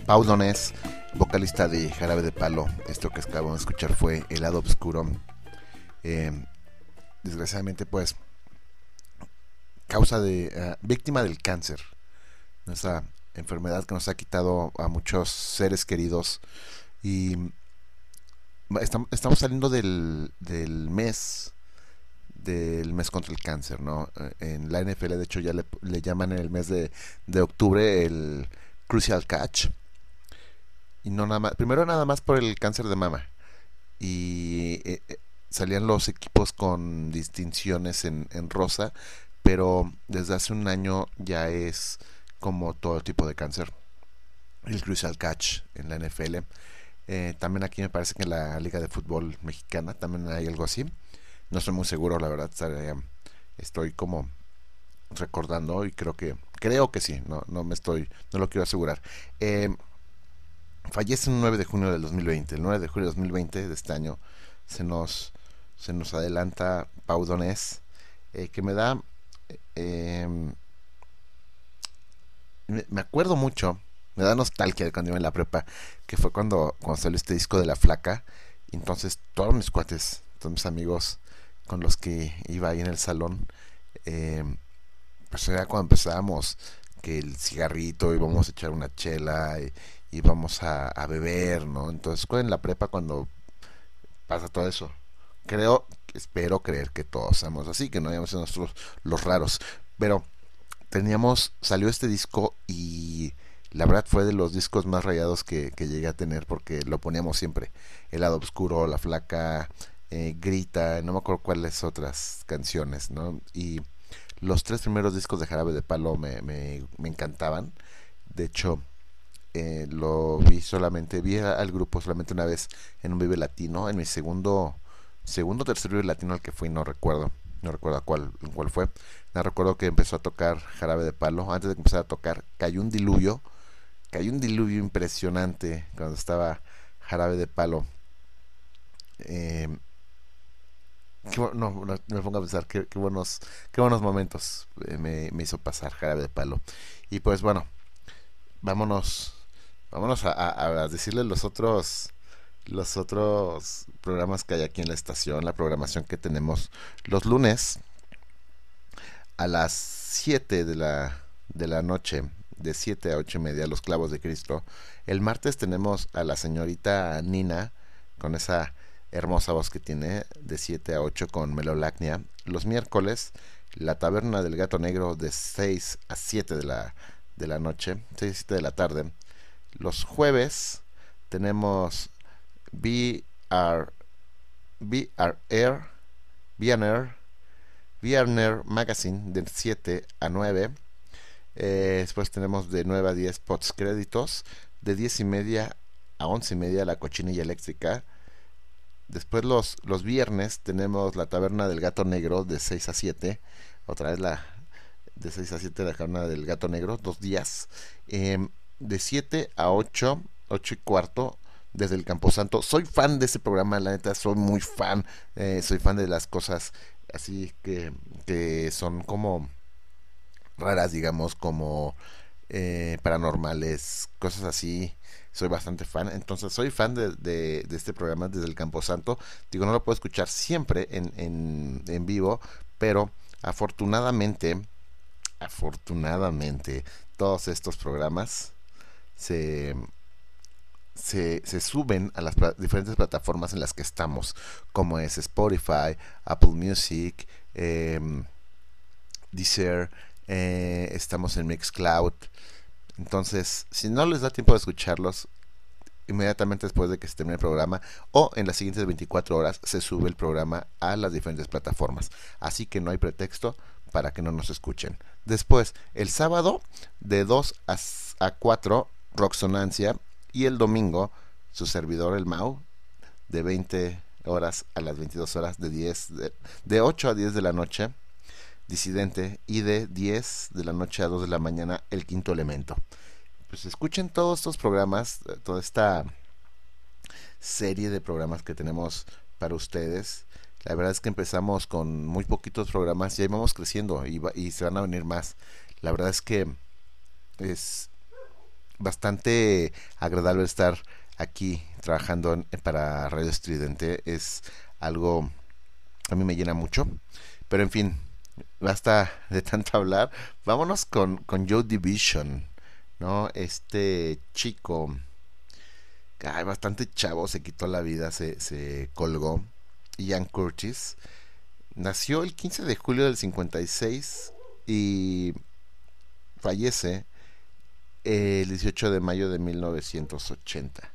Pau Donés, vocalista de Jarabe de Palo. Esto que acabamos de escuchar fue El lado oscuro. Eh, desgraciadamente, pues, causa de. Eh, víctima del cáncer. Esa enfermedad que nos ha quitado a muchos seres queridos. Y estamos saliendo del, del mes del mes contra el cáncer, ¿no? Eh, En la NFL, de hecho, ya le, llaman en el mes de, de octubre el Crucial Catch. Y no nada más, primero nada más por el cáncer de mama. Y eh, eh, salían los equipos con distinciones en, en rosa, pero desde hace un año ya es como todo tipo de cáncer. El Crucial Catch en la NFL. Eh, también aquí me parece que en la Liga de Fútbol Mexicana también hay algo así. No estoy muy seguro, la verdad. Estoy como recordando y creo que creo que sí. No, no me estoy, no lo quiero asegurar. Eh, fallece el 9 de junio del 2020. El 9 de junio del 2020 de este año se nos se nos adelanta Pau Donés, eh, que me da eh, me, acuerdo mucho, me da nostalgia de cuando iba en la prepa, que fue cuando, cuando salió este disco de La Flaca. Entonces todos mis cuates, todos mis amigos con los que iba ahí en el salón, eh, pues era cuando empezábamos que el cigarrito, íbamos a echar una chela, y, íbamos a, beber, ¿no? Entonces en la prepa cuando pasa todo eso. Creo, espero creer que todos somos así, que no hayamos sido nosotros los raros. Pero teníamos, salió este disco y la verdad fue de los discos más rayados que, que llegué a tener porque lo poníamos siempre. El lado oscuro, La Flaca, eh, Grita, no me acuerdo cuáles otras canciones, ¿no? Y los tres primeros discos de Jarabe de Palo me, me, encantaban. De hecho, eh, lo vi solamente, vi al grupo solamente una vez en un Vive Latino, en mi segundo, segundo tercer Vive Latino al que fui, no recuerdo, no recuerdo cuál, cuál fue. No recuerdo que empezó a tocar Jarabe de Palo, antes de que empezara a tocar, cayó un diluvio, cayó un diluvio impresionante cuando estaba Jarabe de Palo. Eh, no, no, me pongo a pensar qué, buenos, qué buenos momentos eh, me, me hizo pasar Jarabe de Palo. Y pues bueno, vámonos vámonos a decirles los otros los otros programas que hay aquí en la estación la programación que tenemos los lunes a las 7 de la de la noche de 7 a 8 y media los clavos de Cristo el martes tenemos a la señorita Nina con esa hermosa voz que tiene de 7 a 8 con Melolacnia los miércoles la taberna del gato negro de 6 a 7 de la de la noche 6 a 7 de la tarde los jueves tenemos VR, VRR, VNR, VNR Magazine de 7 a 9. Eh, después tenemos de 9 a 10 pots créditos. De 10 y media a 11 y media la cochinilla eléctrica. Después los, los viernes tenemos la taberna del gato negro de 6 a 7. Otra vez la de 6 a 7 la taberna del gato negro, dos días. Em, de 7 a 8, 8 y cuarto, desde el Camposanto. Soy fan de ese programa, la neta, soy muy fan. eh, soy fan de las cosas así que, que son como raras, digamos, como eh, paranormales, cosas así. Soy bastante fan. Entonces, soy fan de, de- este programa desde el Camposanto. Digo, no lo puedo escuchar siempre en, en, en vivo, pero afortunadamente, afortunadamente, todos estos programas se, se, se suben a las diferentes plataformas en las que estamos, como es Spotify, Apple Music, em, Deezer, eh, estamos en Mixcloud. Entonces, si no les da tiempo de escucharlos, inmediatamente después de que se termine el programa o en las siguientes 24 horas se sube el programa a las diferentes plataformas. Así que no hay pretexto para que no nos escuchen. Después, el sábado de 2 a, s- a 4, Roxonancia. Y el domingo, su servidor, el Mau, de 20 horas a las 22 horas, de, 10, de, de 8 a 10 de la noche, Disidente. Y de 10 de la noche a 2 de la mañana, El Quinto Elemento. Pues escuchen todos estos programas, eh, toda esta serie de programas que tenemos para ustedes. La verdad es que empezamos con muy poquitos programas y ahí vamos creciendo y, va- y se van a venir más. La verdad es que es bastante agradable estar aquí trabajando en- para Radio Estridente. Es algo a mí me llena mucho. Pero en fin, basta de tanto hablar. Vámonos con, con Joe Division, ¿no? Este chico, ay, bastante chavo, se quitó la vida, se, se colgó. Ian Curtis, nació el 15 de julio del 56 y fallece el 18 de mayo de 1980.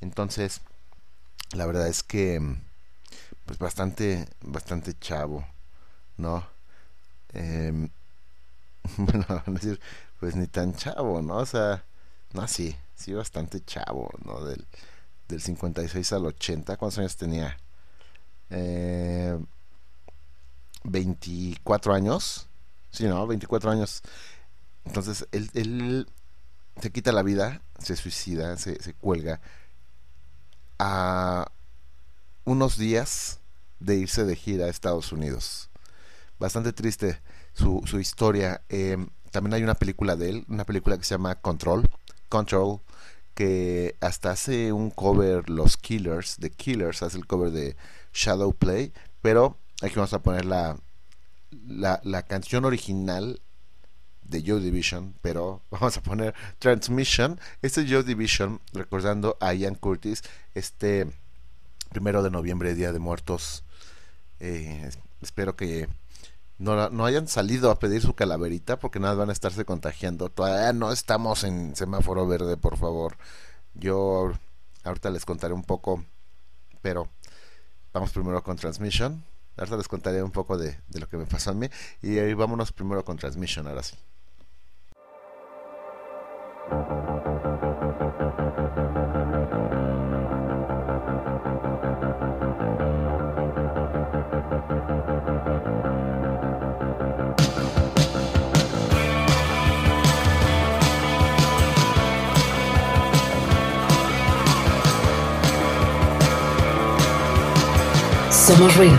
Entonces, la verdad es que pues bastante bastante chavo, ¿no? Em, bueno, van a decir, pues ni tan chavo, ¿no? O sea, no, sí, sí bastante chavo, ¿no? Del, del 56 al 80, ¿cuántos años tenía? Eh, 24 años, sí, ¿no? 24 años. Entonces, él, él se quita la vida, se suicida, se, se cuelga a unos días de irse de gira a Estados Unidos. Bastante triste su, su historia. Eh, también hay una película de él, una película que se llama Control, Control, que hasta hace un cover los Killers, The Killers, hace el cover de Shadow Play, pero aquí vamos a poner la, la, la canción original de Joe Division, pero vamos a poner Transmission. Este es Joe Division, recordando a Ian Curtis, este primero de noviembre, Día de Muertos. Eh, espero que no, no hayan salido a pedir su calaverita porque nada van a estarse contagiando. Todavía no estamos en semáforo verde, por favor. Yo ahorita les contaré un poco, pero vamos primero con Transmission. Ahorita les contaré un poco de, de lo que me pasó a mí. Y ahí vámonos primero con Transmission, ahora sí.
Somos ruido.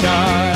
sky.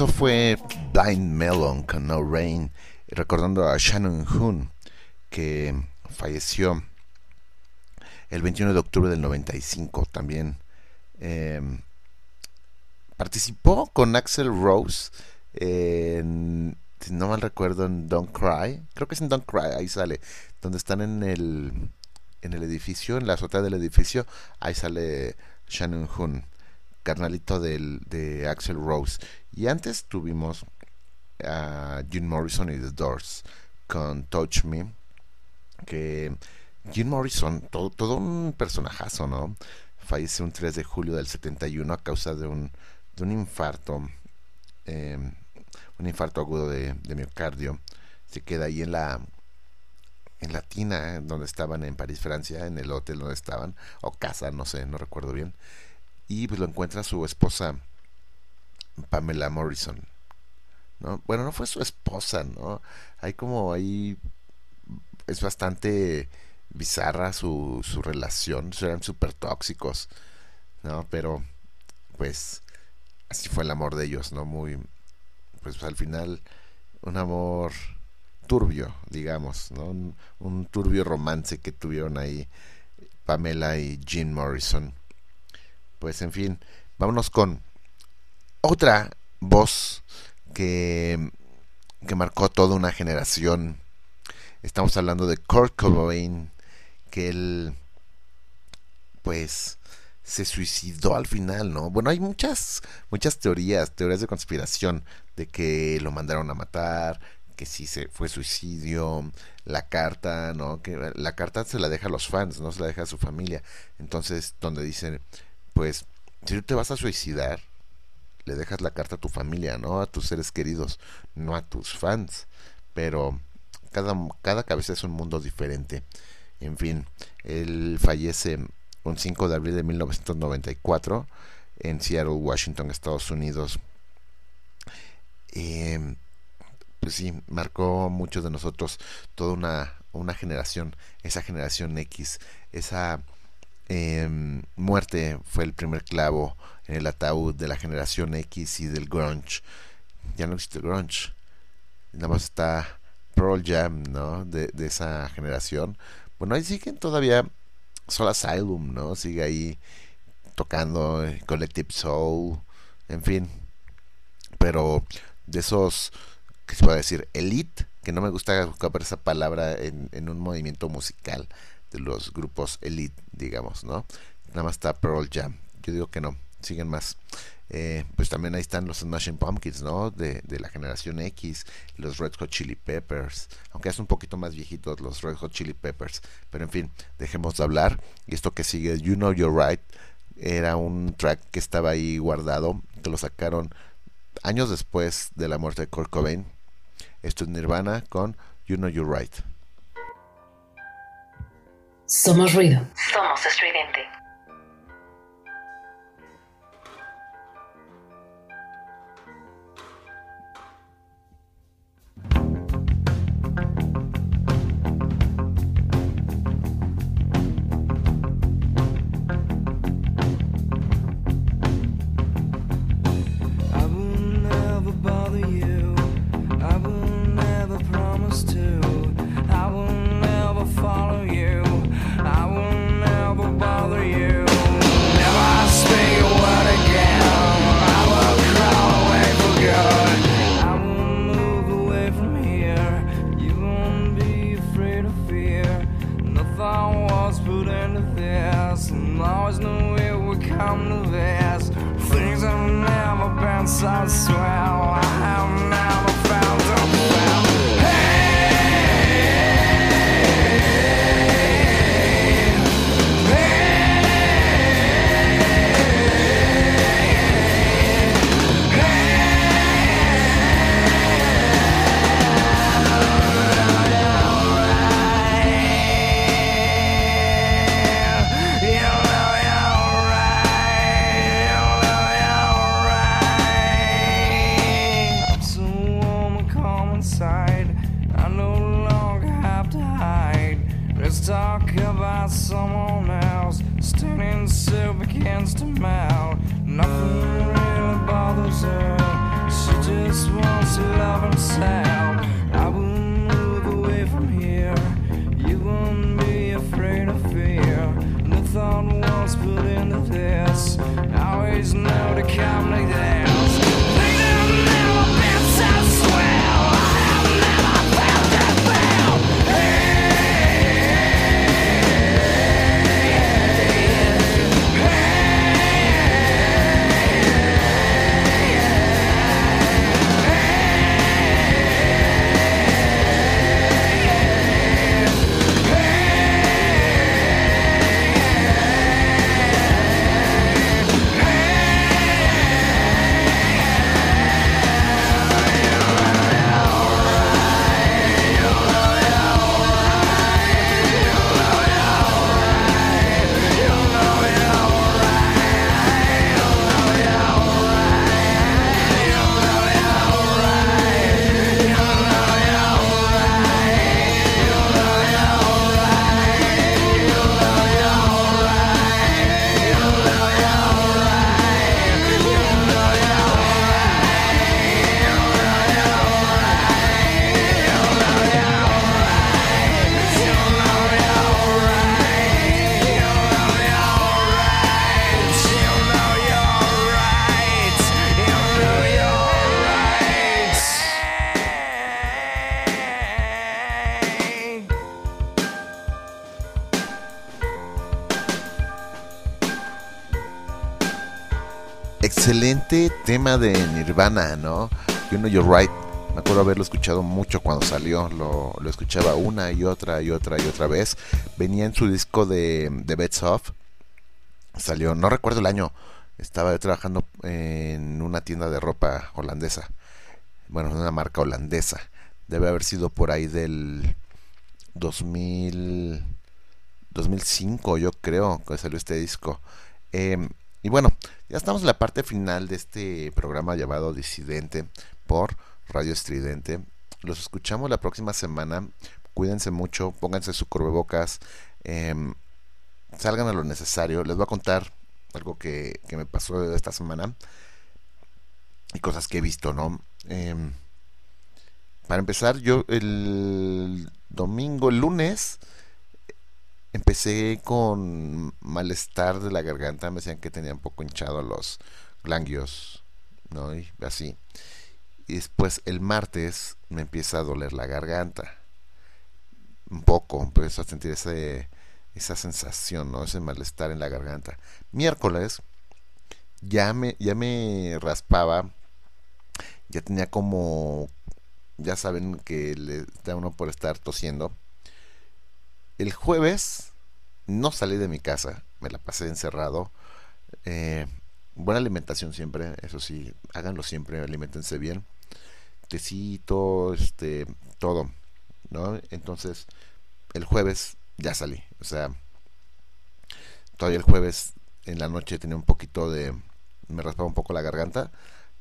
Eso fue Blind Melon con No Rain, recordando a Shannon Hoon, que falleció el 21 de octubre del 95 también. eh, participó con Axel Rose en, si no mal recuerdo, en Don't Cry. Creo que es en Don't Cry, ahí sale. Donde están en el, en el edificio, en la azotea del edificio, ahí sale Shannon Hoon, carnalito del, de Axel Rose. Y antes tuvimos a Jim Morrison y The Doors con Touch Me, que Jim Morrison, todo, todo un personajazo, ¿no? Falleció un 3 de julio del 71 a causa de un, de un infarto, eh, un infarto agudo de, miocardio. Se queda ahí en la en la tina donde estaban en París, Francia, en el hotel donde estaban, o casa, no sé, no recuerdo bien. Y pues lo encuentra su esposa Pamela Morrison. ¿no? Bueno, no fue su esposa, ¿no? Hay como ahí es bastante bizarra su, su relación, eran súper tóxicos, ¿no? Pero, pues, así fue el amor de ellos, ¿no? Muy, pues al final, un amor turbio, digamos, ¿no? Un, un turbio romance que tuvieron ahí Pamela y Jean Morrison. Pues, en fin, vámonos con otra voz que, que marcó toda una generación. Estamos hablando de Kurt Cobain, que él, pues, se suicidó al final, ¿no? Bueno, hay muchas, muchas teorías, teorías de conspiración, de que lo mandaron a matar, que si se fue suicidio, la carta, ¿no? Que la carta se la deja a los fans, no se la deja a su familia. Entonces, donde dicen, pues, si tú te vas a suicidar, le dejas la carta a tu familia, ¿no? A tus seres queridos, no a tus fans. Pero cada, cada cabeza es un mundo diferente. En fin, él fallece un 5 de abril de 1994 en Seattle, Washington, Estados Unidos. Eh, pues sí, marcó muchos de nosotros toda una, una generación, esa generación X, esa eh, muerte fue el primer clavo en el ataúd de la generación X y del grunge. Ya no existe el grunge, nada más está Pearl Jam, ¿no? De, de esa generación. Bueno, ahí siguen todavía Soul Asylum, ¿no? Sigue ahí tocando eh, Collective Soul, en fin. Pero de esos, ¿qué se puede decir? Elite, que no me gusta ocupar esa palabra en, en un movimiento musical de los grupos Elite, digamos, ¿no? Nada más está Pearl Jam. Yo digo que no, siguen más. Eh, pues también ahí están los Smashing Pumpkins, ¿no? De, de, la generación X, los Red Hot Chili Peppers, aunque es un poquito más viejitos los Red Hot Chili Peppers, pero en fin, dejemos de hablar. Y esto que sigue, You Know You're Right, era un track que estaba ahí guardado, que lo sacaron años después de la muerte de Kurt Cobain. Esto es Nirvana con You Know You're Right.
Somos ruido.
Somos estridente.
I
saw tema de Nirvana, ¿no? You Know You're Right. Me acuerdo haberlo escuchado mucho cuando salió. Lo, escuchaba una y otra y otra y otra vez. Venía en su disco de, de Beds Off. Salió, no recuerdo el año. Estaba yo trabajando en una tienda de ropa holandesa. Bueno, en una marca holandesa. Debe haber sido por ahí del 2000, 2005, yo creo, que salió este disco. Em, y bueno, ya estamos en la parte final de este programa llamado Disidente por Radio Estridente. Los escuchamos la próxima semana. Cuídense mucho, pónganse su cubrebocas, em, salgan a lo necesario. Les voy a contar algo que, que me pasó esta semana y cosas que he visto, ¿no? Em, para empezar, yo el domingo, el lunes, empecé con malestar de la garganta. Me decían que tenía un poco hinchado los ganglios, ¿no? Y así. Y después el martes me empieza a doler la garganta. Un poco, empiezo a sentir ese, esa sensación, ¿no? Ese malestar en la garganta. Miércoles ya me, ya me raspaba. Ya tenía como ya saben que le da uno por estar tosiendo. El jueves no salí de mi casa, me la pasé encerrado. Eh, buena alimentación siempre, eso sí, háganlo siempre, alimentense bien. Tecito, este, todo, ¿no? Entonces, el jueves ya salí, o sea, todavía el jueves en la noche tenía un poquito de, me raspaba un poco la garganta.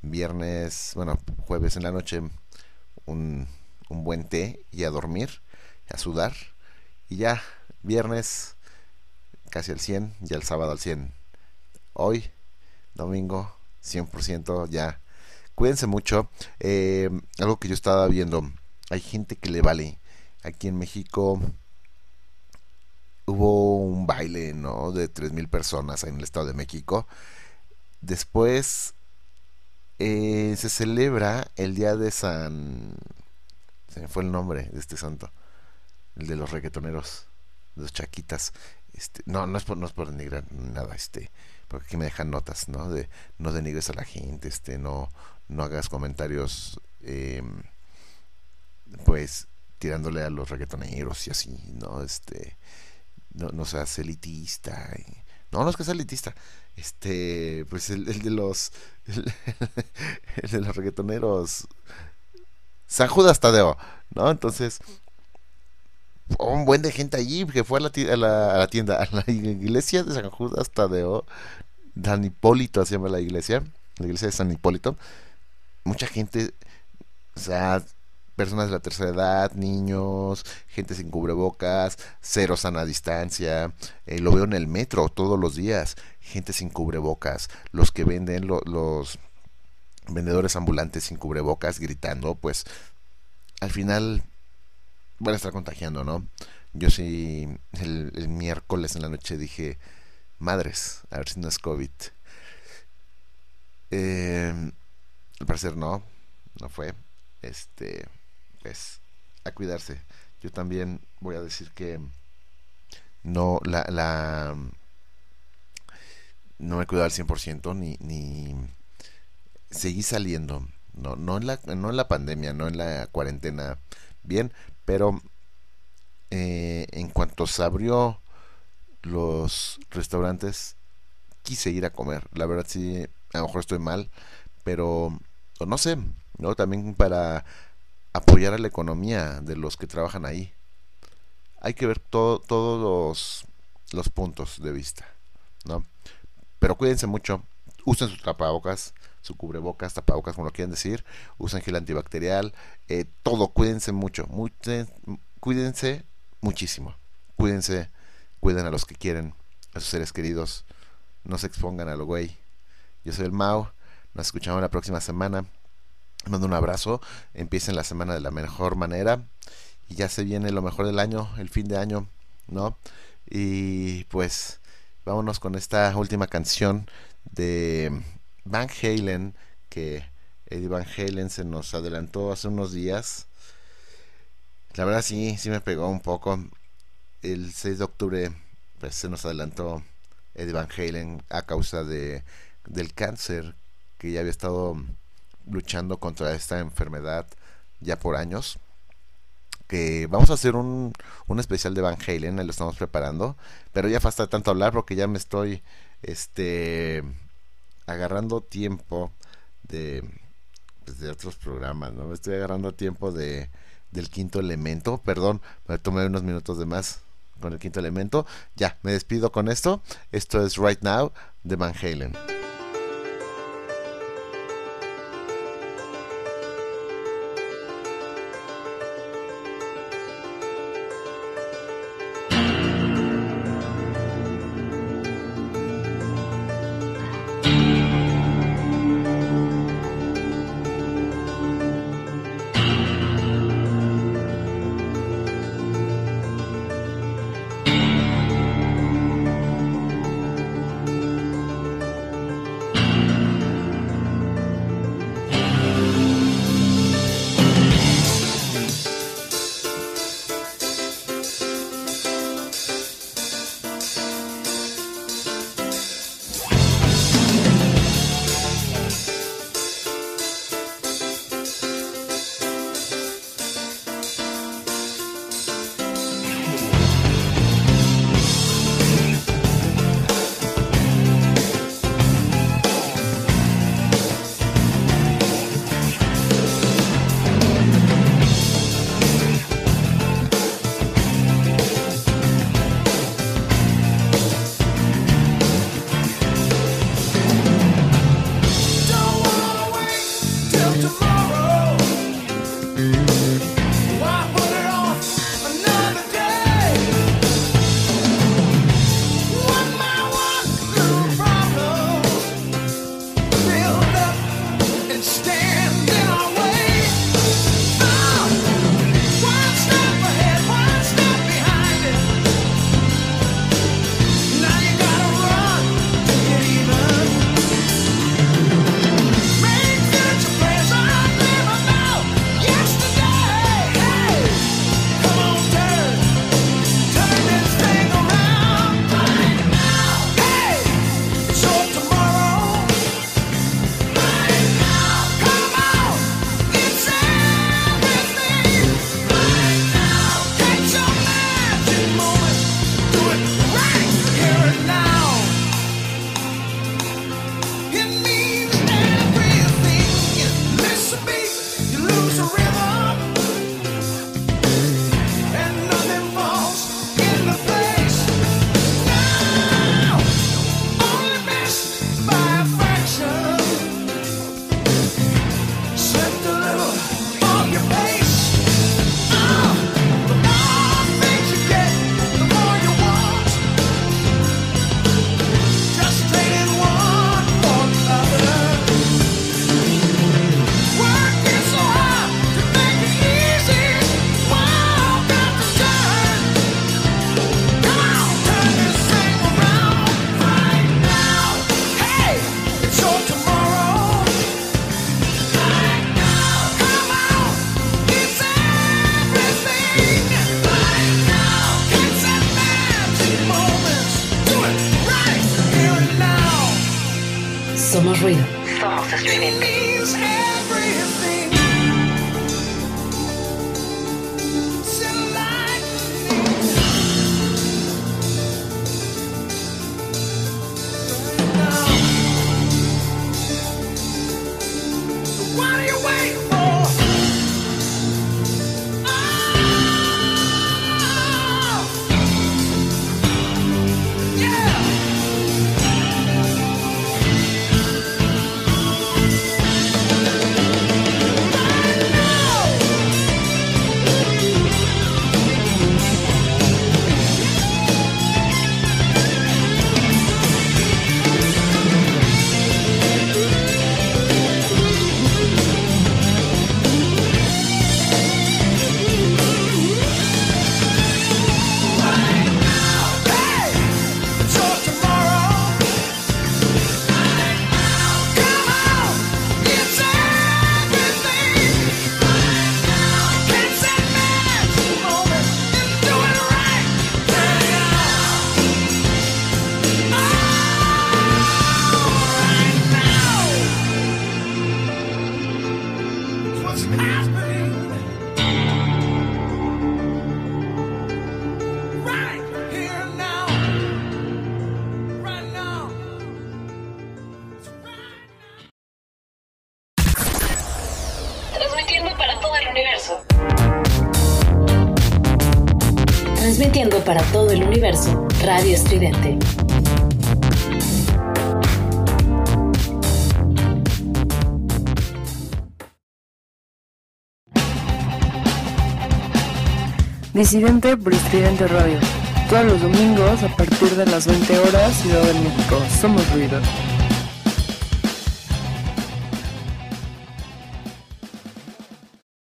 Viernes, bueno, jueves en la noche un, un buen té y a dormir, a sudar. Y ya, viernes casi al 100, ya el sábado al 100. Hoy, domingo, 100% ya. Cuídense mucho. Eh, algo que yo estaba viendo, hay gente que le vale. Aquí en México hubo un baile, ¿no? De 3.000 personas en el Estado de México. Después eh, se celebra el día de San... Se me fue el nombre de este santo. El de los reggaetoneros, los chaquitas. Este, no, no es por, no es por denigrar nada, este, porque aquí me dejan notas, ¿no? De no denigres a la gente, este, no, no hagas comentarios, eh, pues, tirándole a los reggaetoneros y así, ¿no? Este, no, no seas elitista. no, no es que sea elitista. Este, pues el, de los, el, el de los reggaetoneros, San Judas Tadeo, ¿no? Entonces, un buen de gente allí que fue a la, tienda, a la iglesia de San Judas Tadeo, San Hipólito se llama la iglesia, la iglesia de San Hipólito. Mucha gente, o sea, personas de la tercera edad, niños, gente sin cubrebocas, cero sana distancia. Eh, lo veo en el metro todos los días, gente sin cubrebocas. Los que venden, lo- los vendedores ambulantes sin cubrebocas gritando, pues al final van a estar contagiando, ¿no? Yo sí, el, miércoles en la noche dije, madres, a ver si no es COVID. Eh, al parecer no, no fue. Este, pues, a cuidarse. Yo también voy a decir que no, la, la, no me he cuidado al 100% ni, ni seguí saliendo. No, no, en la, no en la pandemia, no en la cuarentena, bien, pero eh, en cuanto se abrió los restaurantes, quise ir a comer. La verdad sí, a lo mejor estoy mal, pero no sé, ¿no? También para apoyar a la economía de los que trabajan ahí. Hay que ver todo, todos los, los puntos de vista, ¿no? Pero cuídense mucho, usen sus tapabocas, su cubrebocas, tapabocas, como lo quieran decir, usen gel antibacterial, eh, todo, cuídense mucho, cuídense muchísimo, cuídense, cuiden a los que quieren, a sus seres queridos, no se expongan a lo güey. Yo soy el Mao, nos escuchamos la próxima semana. Mando un abrazo, empiecen la semana de la mejor manera y ya se viene lo mejor del año, el fin de año, ¿no? Y pues vámonos con esta última canción de Van Halen que Eddie Van Halen se nos adelantó hace unos días. La verdad sí, sí me pegó un poco. El 6 de octubre pues se nos adelantó Eddie Van Halen a causa de del cáncer que ya había estado luchando contra esta enfermedad ya por años que vamos a hacer un, un especial de Van Halen, lo estamos preparando, pero ya basta tanto hablar porque ya me estoy este agarrando tiempo de pues, de otros programas, ¿no? Me estoy agarrando tiempo de del quinto elemento, perdón, me tomé unos minutos de más con el quinto elemento. Ya, me despido con esto. Esto es Right Now de Van Halen.
Radio Estridente.
Disidente por Estridente Radio. Todos los domingos a partir de las 20 horas, Ciudad de México. Somos ruido.